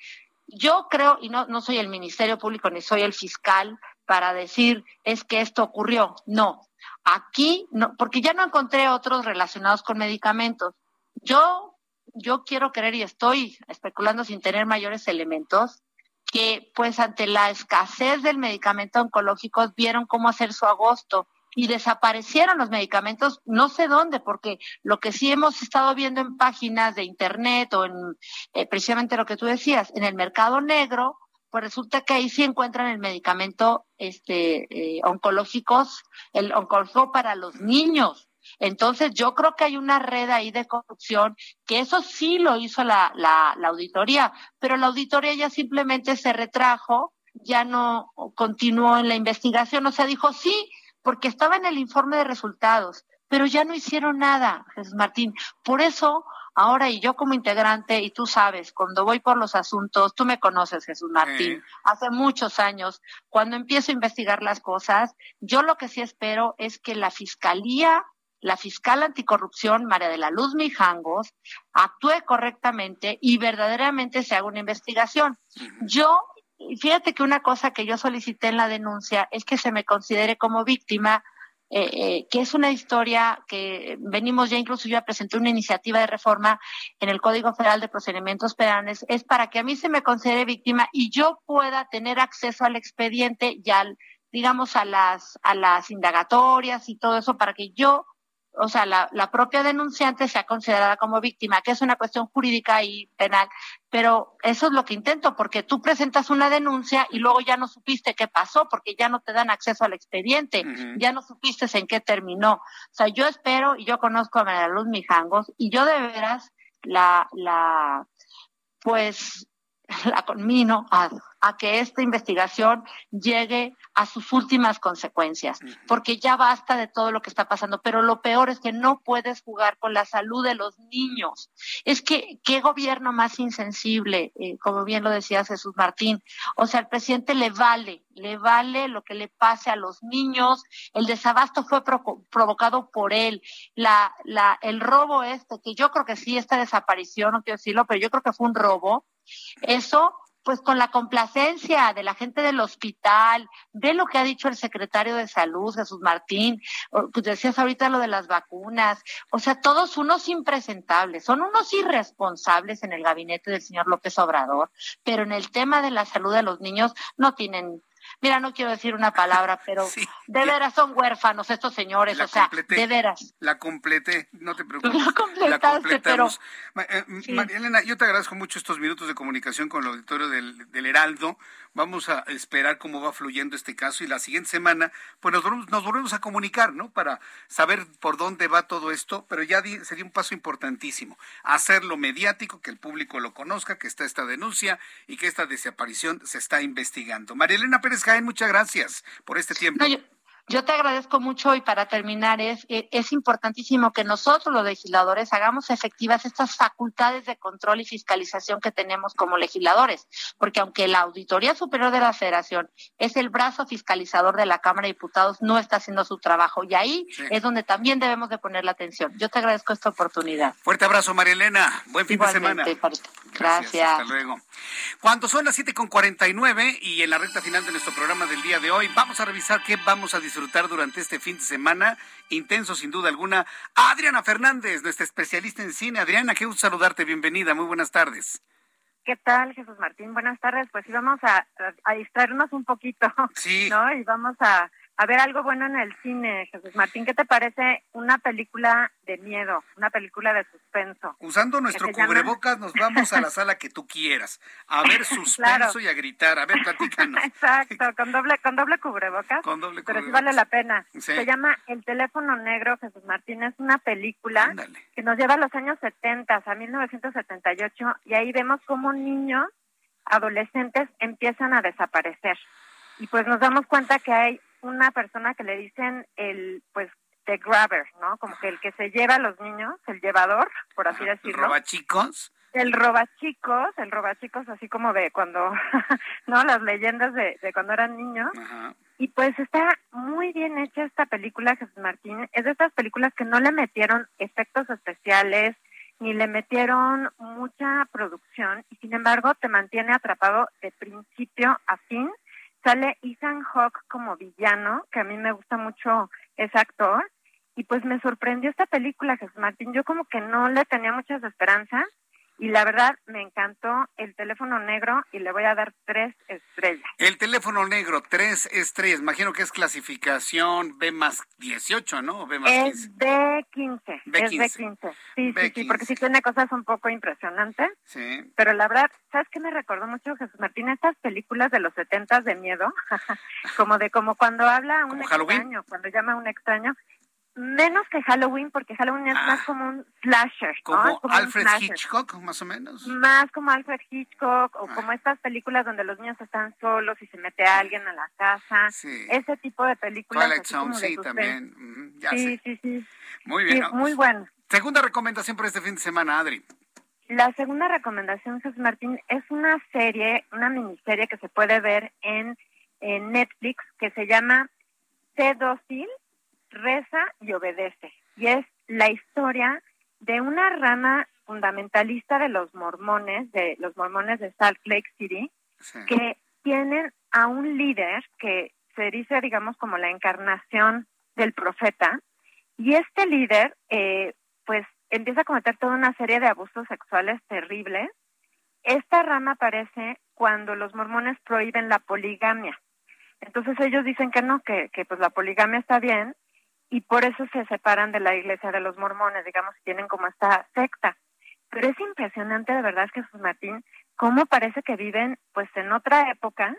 Yo creo, y no, no soy el Ministerio Público ni soy el fiscal para decir es que esto ocurrió. No, Aquí, no, porque ya no encontré otros relacionados con medicamentos. Yo, yo quiero creer y estoy especulando sin tener mayores elementos que pues ante la escasez del medicamento oncológico vieron cómo hacer su agosto y desaparecieron los medicamentos, no sé dónde, porque lo que sí hemos estado viendo en páginas de internet o en eh, precisamente lo que tú decías, en el mercado negro, pues resulta que ahí sí encuentran el medicamento este eh, oncológicos, el oncológico para los niños. Entonces yo creo que hay una red ahí de corrupción, que eso sí lo hizo la, la, la auditoría, pero la auditoría ya simplemente se retrajo, ya no continuó en la investigación, o sea, dijo sí, porque estaba en el informe de resultados, pero ya no hicieron nada, Jesús Martín. Por eso Ahora, y yo como integrante, y tú sabes, cuando voy por los asuntos, tú me conoces, Jesús Martín, hace muchos años, cuando empiezo a investigar las cosas, yo lo que sí espero es que la Fiscalía, la fiscal anticorrupción, María de la Luz Mijangos, actúe correctamente y verdaderamente se haga una investigación. Yo fíjate que una cosa que yo solicité en la denuncia es que se me considere como víctima eh, eh, que es una historia que venimos ya, incluso yo ya presenté una iniciativa de reforma en el Código Federal de Procedimientos Penales, es para que a mí se me considere víctima y yo pueda tener acceso al expediente y al, digamos, a las, a las indagatorias y todo eso para que yo o sea, la, la, propia denunciante sea considerada como víctima, que es una cuestión jurídica y penal, pero eso es lo que intento, porque tú presentas una denuncia y luego ya no supiste qué pasó, porque ya no te dan acceso al expediente, ya no supiste en qué terminó. O sea, yo espero, y yo conozco a María Luz Mijangos, y yo de veras la, la, pues, la conmino a, a que esta investigación llegue a sus últimas consecuencias, porque ya basta de todo lo que está pasando, pero lo peor es que no puedes jugar con la salud de los niños. Es que, ¿qué gobierno más insensible? Eh, como bien lo decía Jesús Martín. O sea, al presidente le vale, le vale lo que le pase a los niños. El desabasto fue provocado por él. La, la, el robo este, que yo creo que sí, esta desaparición, no quiero decirlo, pero yo creo que fue un robo. Eso pues con la complacencia de la gente del hospital, de lo que ha dicho el secretario de Salud, Jesús Martín, pues decías ahorita lo de las vacunas, o sea, todos unos impresentables, son unos irresponsables en el gabinete del señor López Obrador, pero en el tema de la salud de los niños no tienen Mira, no quiero decir una palabra, pero de veras son huérfanos estos señores, o sea, de veras. La completé, no te preocupes. La completaste, pero... Eh, María Elena, yo te agradezco mucho estos minutos de comunicación con el auditorio del, del Heraldo. Vamos a esperar cómo va fluyendo este caso y la siguiente semana, pues nos volvemos, nos volvemos a comunicar, ¿no? Para saber por dónde va todo esto, pero ya sería un paso importantísimo. Hacerlo mediático, que el público lo conozca, que está esta denuncia y que esta desaparición se está investigando. María Elena Pérez Muchas gracias por este tiempo. Yo te agradezco mucho y para terminar es, eh, es importantísimo que nosotros los legisladores hagamos efectivas estas facultades de control y fiscalización que tenemos como legisladores, porque aunque la Auditoría Superior de la Federación es el brazo fiscalizador de la Cámara de Diputados, no está haciendo su trabajo y ahí es donde también debemos de poner la atención. Yo te agradezco esta oportunidad. Fuerte abrazo, María Elena. Buen fin de semana. Gracias. Gracias. Hasta luego. Cuando son las 7.49 y en la recta final de nuestro programa del día de hoy, vamos a revisar qué vamos a disfrutar durante este fin de semana, intenso sin duda alguna. Adriana Fernández, nuestra especialista en cine. Adriana, qué gusto saludarte, bienvenida, muy buenas tardes. ¿Qué tal, Jesús Martín? Buenas tardes. Pues sí, vamos a, a distraernos un poquito, sí. ¿no? Y vamos a, a ver algo bueno en el cine, Jesús Martín. ¿Qué te parece una película de miedo, una película de suspenso? Usando nuestro cubrebocas nos vamos a la sala que tú quieras, a ver suspenso y a gritar. A ver, platícanos. Exacto, con doble, con doble cubrebocas. Con doble Pero sí vale la pena. Se llama El teléfono negro, Jesús Martín. Es una película que nos lleva a los años 70, a 1978, y ahí vemos cómo niños, adolescentes, empiezan a desaparecer. Y pues nos damos cuenta que hay una persona que le dicen el, pues, the grabber, ¿no? Como que el que se lleva a los niños, el llevador, por así decirlo. ¿Roba chicos? El roba chicos, el roba chicos, así como de cuando, ¿no? Las leyendas de, de cuando eran niños. Y pues está muy bien hecha esta película, Jesús Martín. Es de estas películas que no le metieron efectos especiales, ni le metieron mucha producción, y sin embargo te mantiene atrapado de principio a fin Sale Ethan Hawke como villano, que a mí me gusta mucho ese actor. Y pues me sorprendió esta película, Jesús Martín. Yo como que no le tenía muchas esperanzas y la verdad me encantó el teléfono negro y le voy a dar tres estrellas. El teléfono negro, tres estrellas. Imagino que es clasificación B más 18, ¿no? B más es 15. B15. Es B15. Sí, sí, sí, porque sí tiene cosas un poco impresionantes. Sí. Pero la verdad, ¿sabes qué me recordó mucho Jesús Martín? Estas películas de los setentas de miedo, como de como cuando habla un extraño, cuando llama a un extraño menos que Halloween, porque Halloween es más ah. como un slasher. Como, Alfred Hitchcock, más o menos. Más como Alfred Hitchcock, o ah. como estas películas donde los niños están solos y se mete a alguien a la casa. Ese tipo de películas. Twilight Zone, sí, también. sí, sí, sí. Muy bien. muy bueno. Segunda recomendación para este fin de semana, Adri. La segunda recomendación, Jesús Martín, es una serie, una miniserie que se puede ver en, en Netflix que se llama C. Reza y obedece. Y es la historia de una rama fundamentalista de los mormones, de los mormones de Salt Lake City, que tienen a un líder que se dice, digamos, como la encarnación del profeta y este líder eh, pues empieza a cometer toda una serie de abusos sexuales terribles. Esta rama aparece cuando los mormones prohíben la poligamia. Entonces ellos dicen que no, que, que pues la poligamia está bien y por eso se separan de la iglesia de los mormones, digamos, tienen como esta secta. Pero es impresionante, de verdad, Jesús Martín, cómo parece que viven pues en otra época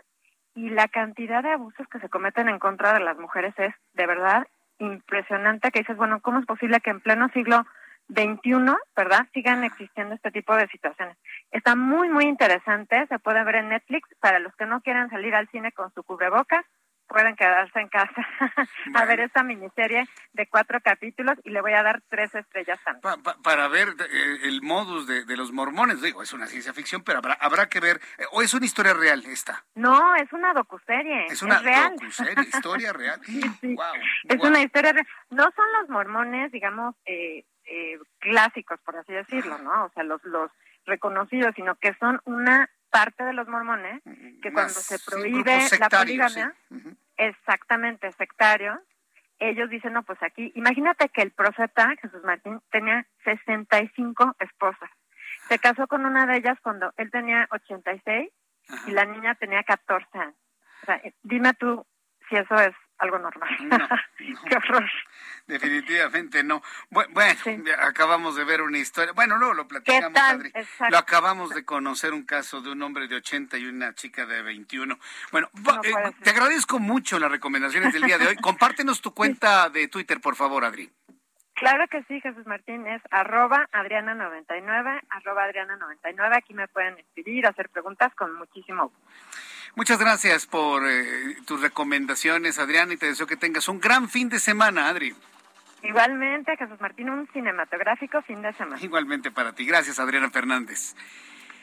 y la cantidad de abusos que se cometen en contra de las mujeres es de verdad impresionante que dices, bueno, ¿cómo es posible que en pleno siglo 21, ¿verdad? Sigan existiendo este tipo de situaciones. Está muy, muy interesante. Se puede ver en Netflix. Para los que no quieran salir al cine con su cubrebocas, pueden quedarse en casa a ver esta miniserie de cuatro capítulos y le voy a dar tres estrellas también. para ver eh, el modus de, los mormones, digo, es una ciencia ficción, pero habrá, habrá que ver, eh, ¿o es una historia real esta? No, es una docuserie. Es una real. docuserie, historia real. es una historia real. No son los mormones, digamos, eh, eh, clásicos, por así decirlo, ¿no? O sea, los, los reconocidos, sino que son una parte de los mormones que cuando se prohíbe la poligamia, exactamente sectario, ellos dicen, no, pues aquí, imagínate que el profeta Jesús Martín tenía 65 esposas. Se casó con una de ellas cuando él tenía 86 y la niña tenía 14 años. O sea, dime tú si eso es algo normal. Qué horror. Definitivamente no. Bueno, acabamos de ver una historia. Bueno, no, lo platicamos, Adri. Lo acabamos de conocer un caso de un hombre de 80 y una chica de 21. Bueno, eh, te agradezco mucho las recomendaciones del día de hoy. Compártenos tu cuenta de Twitter, por favor, Adri. Claro que sí, Jesús Martín, es arroba Adriana99, arroba Adriana99. Aquí me pueden escribir, hacer preguntas con muchísimo gusto. Muchas gracias por eh, tus recomendaciones, Adriana, y te deseo que tengas un gran fin de semana, Adri. Igualmente, Jesús Martín, un cinematográfico fin de semana. Igualmente para ti. Gracias, Adriana Fernández.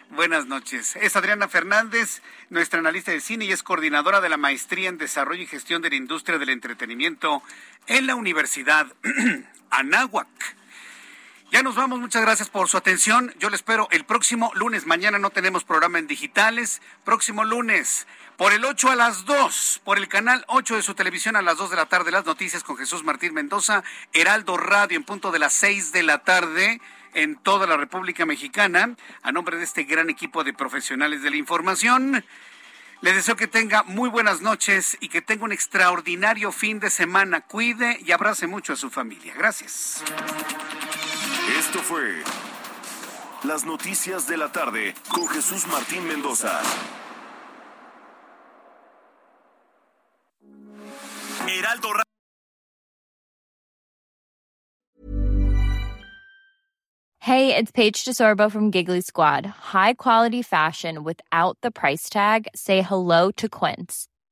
Buenas noches. Es Adriana Fernández, nuestra analista de cine y es coordinadora de la Maestría en Desarrollo y Gestión de la Industria del Entretenimiento en la Universidad Anáhuac. Ya nos vamos, muchas gracias por su atención. Yo le espero el próximo lunes. Mañana no tenemos programa en digitales. Próximo lunes, por el 8 a las 2, por el canal 8 de su televisión a las 2 de la tarde, las noticias con Jesús Martín Mendoza, Heraldo Radio en punto de las 6 de la tarde en toda la República Mexicana. A nombre de este gran equipo de profesionales de la información. Le deseo que tenga muy buenas noches y que tenga un extraordinario fin de semana. Cuide y abrace mucho a su familia. Gracias. Esto fue Las Noticias de la Tarde con Jesús Martín Mendoza. Hey, it's Paige DeSorbo from Giggly Squad. High quality fashion without the price tag. Say hello to Quince.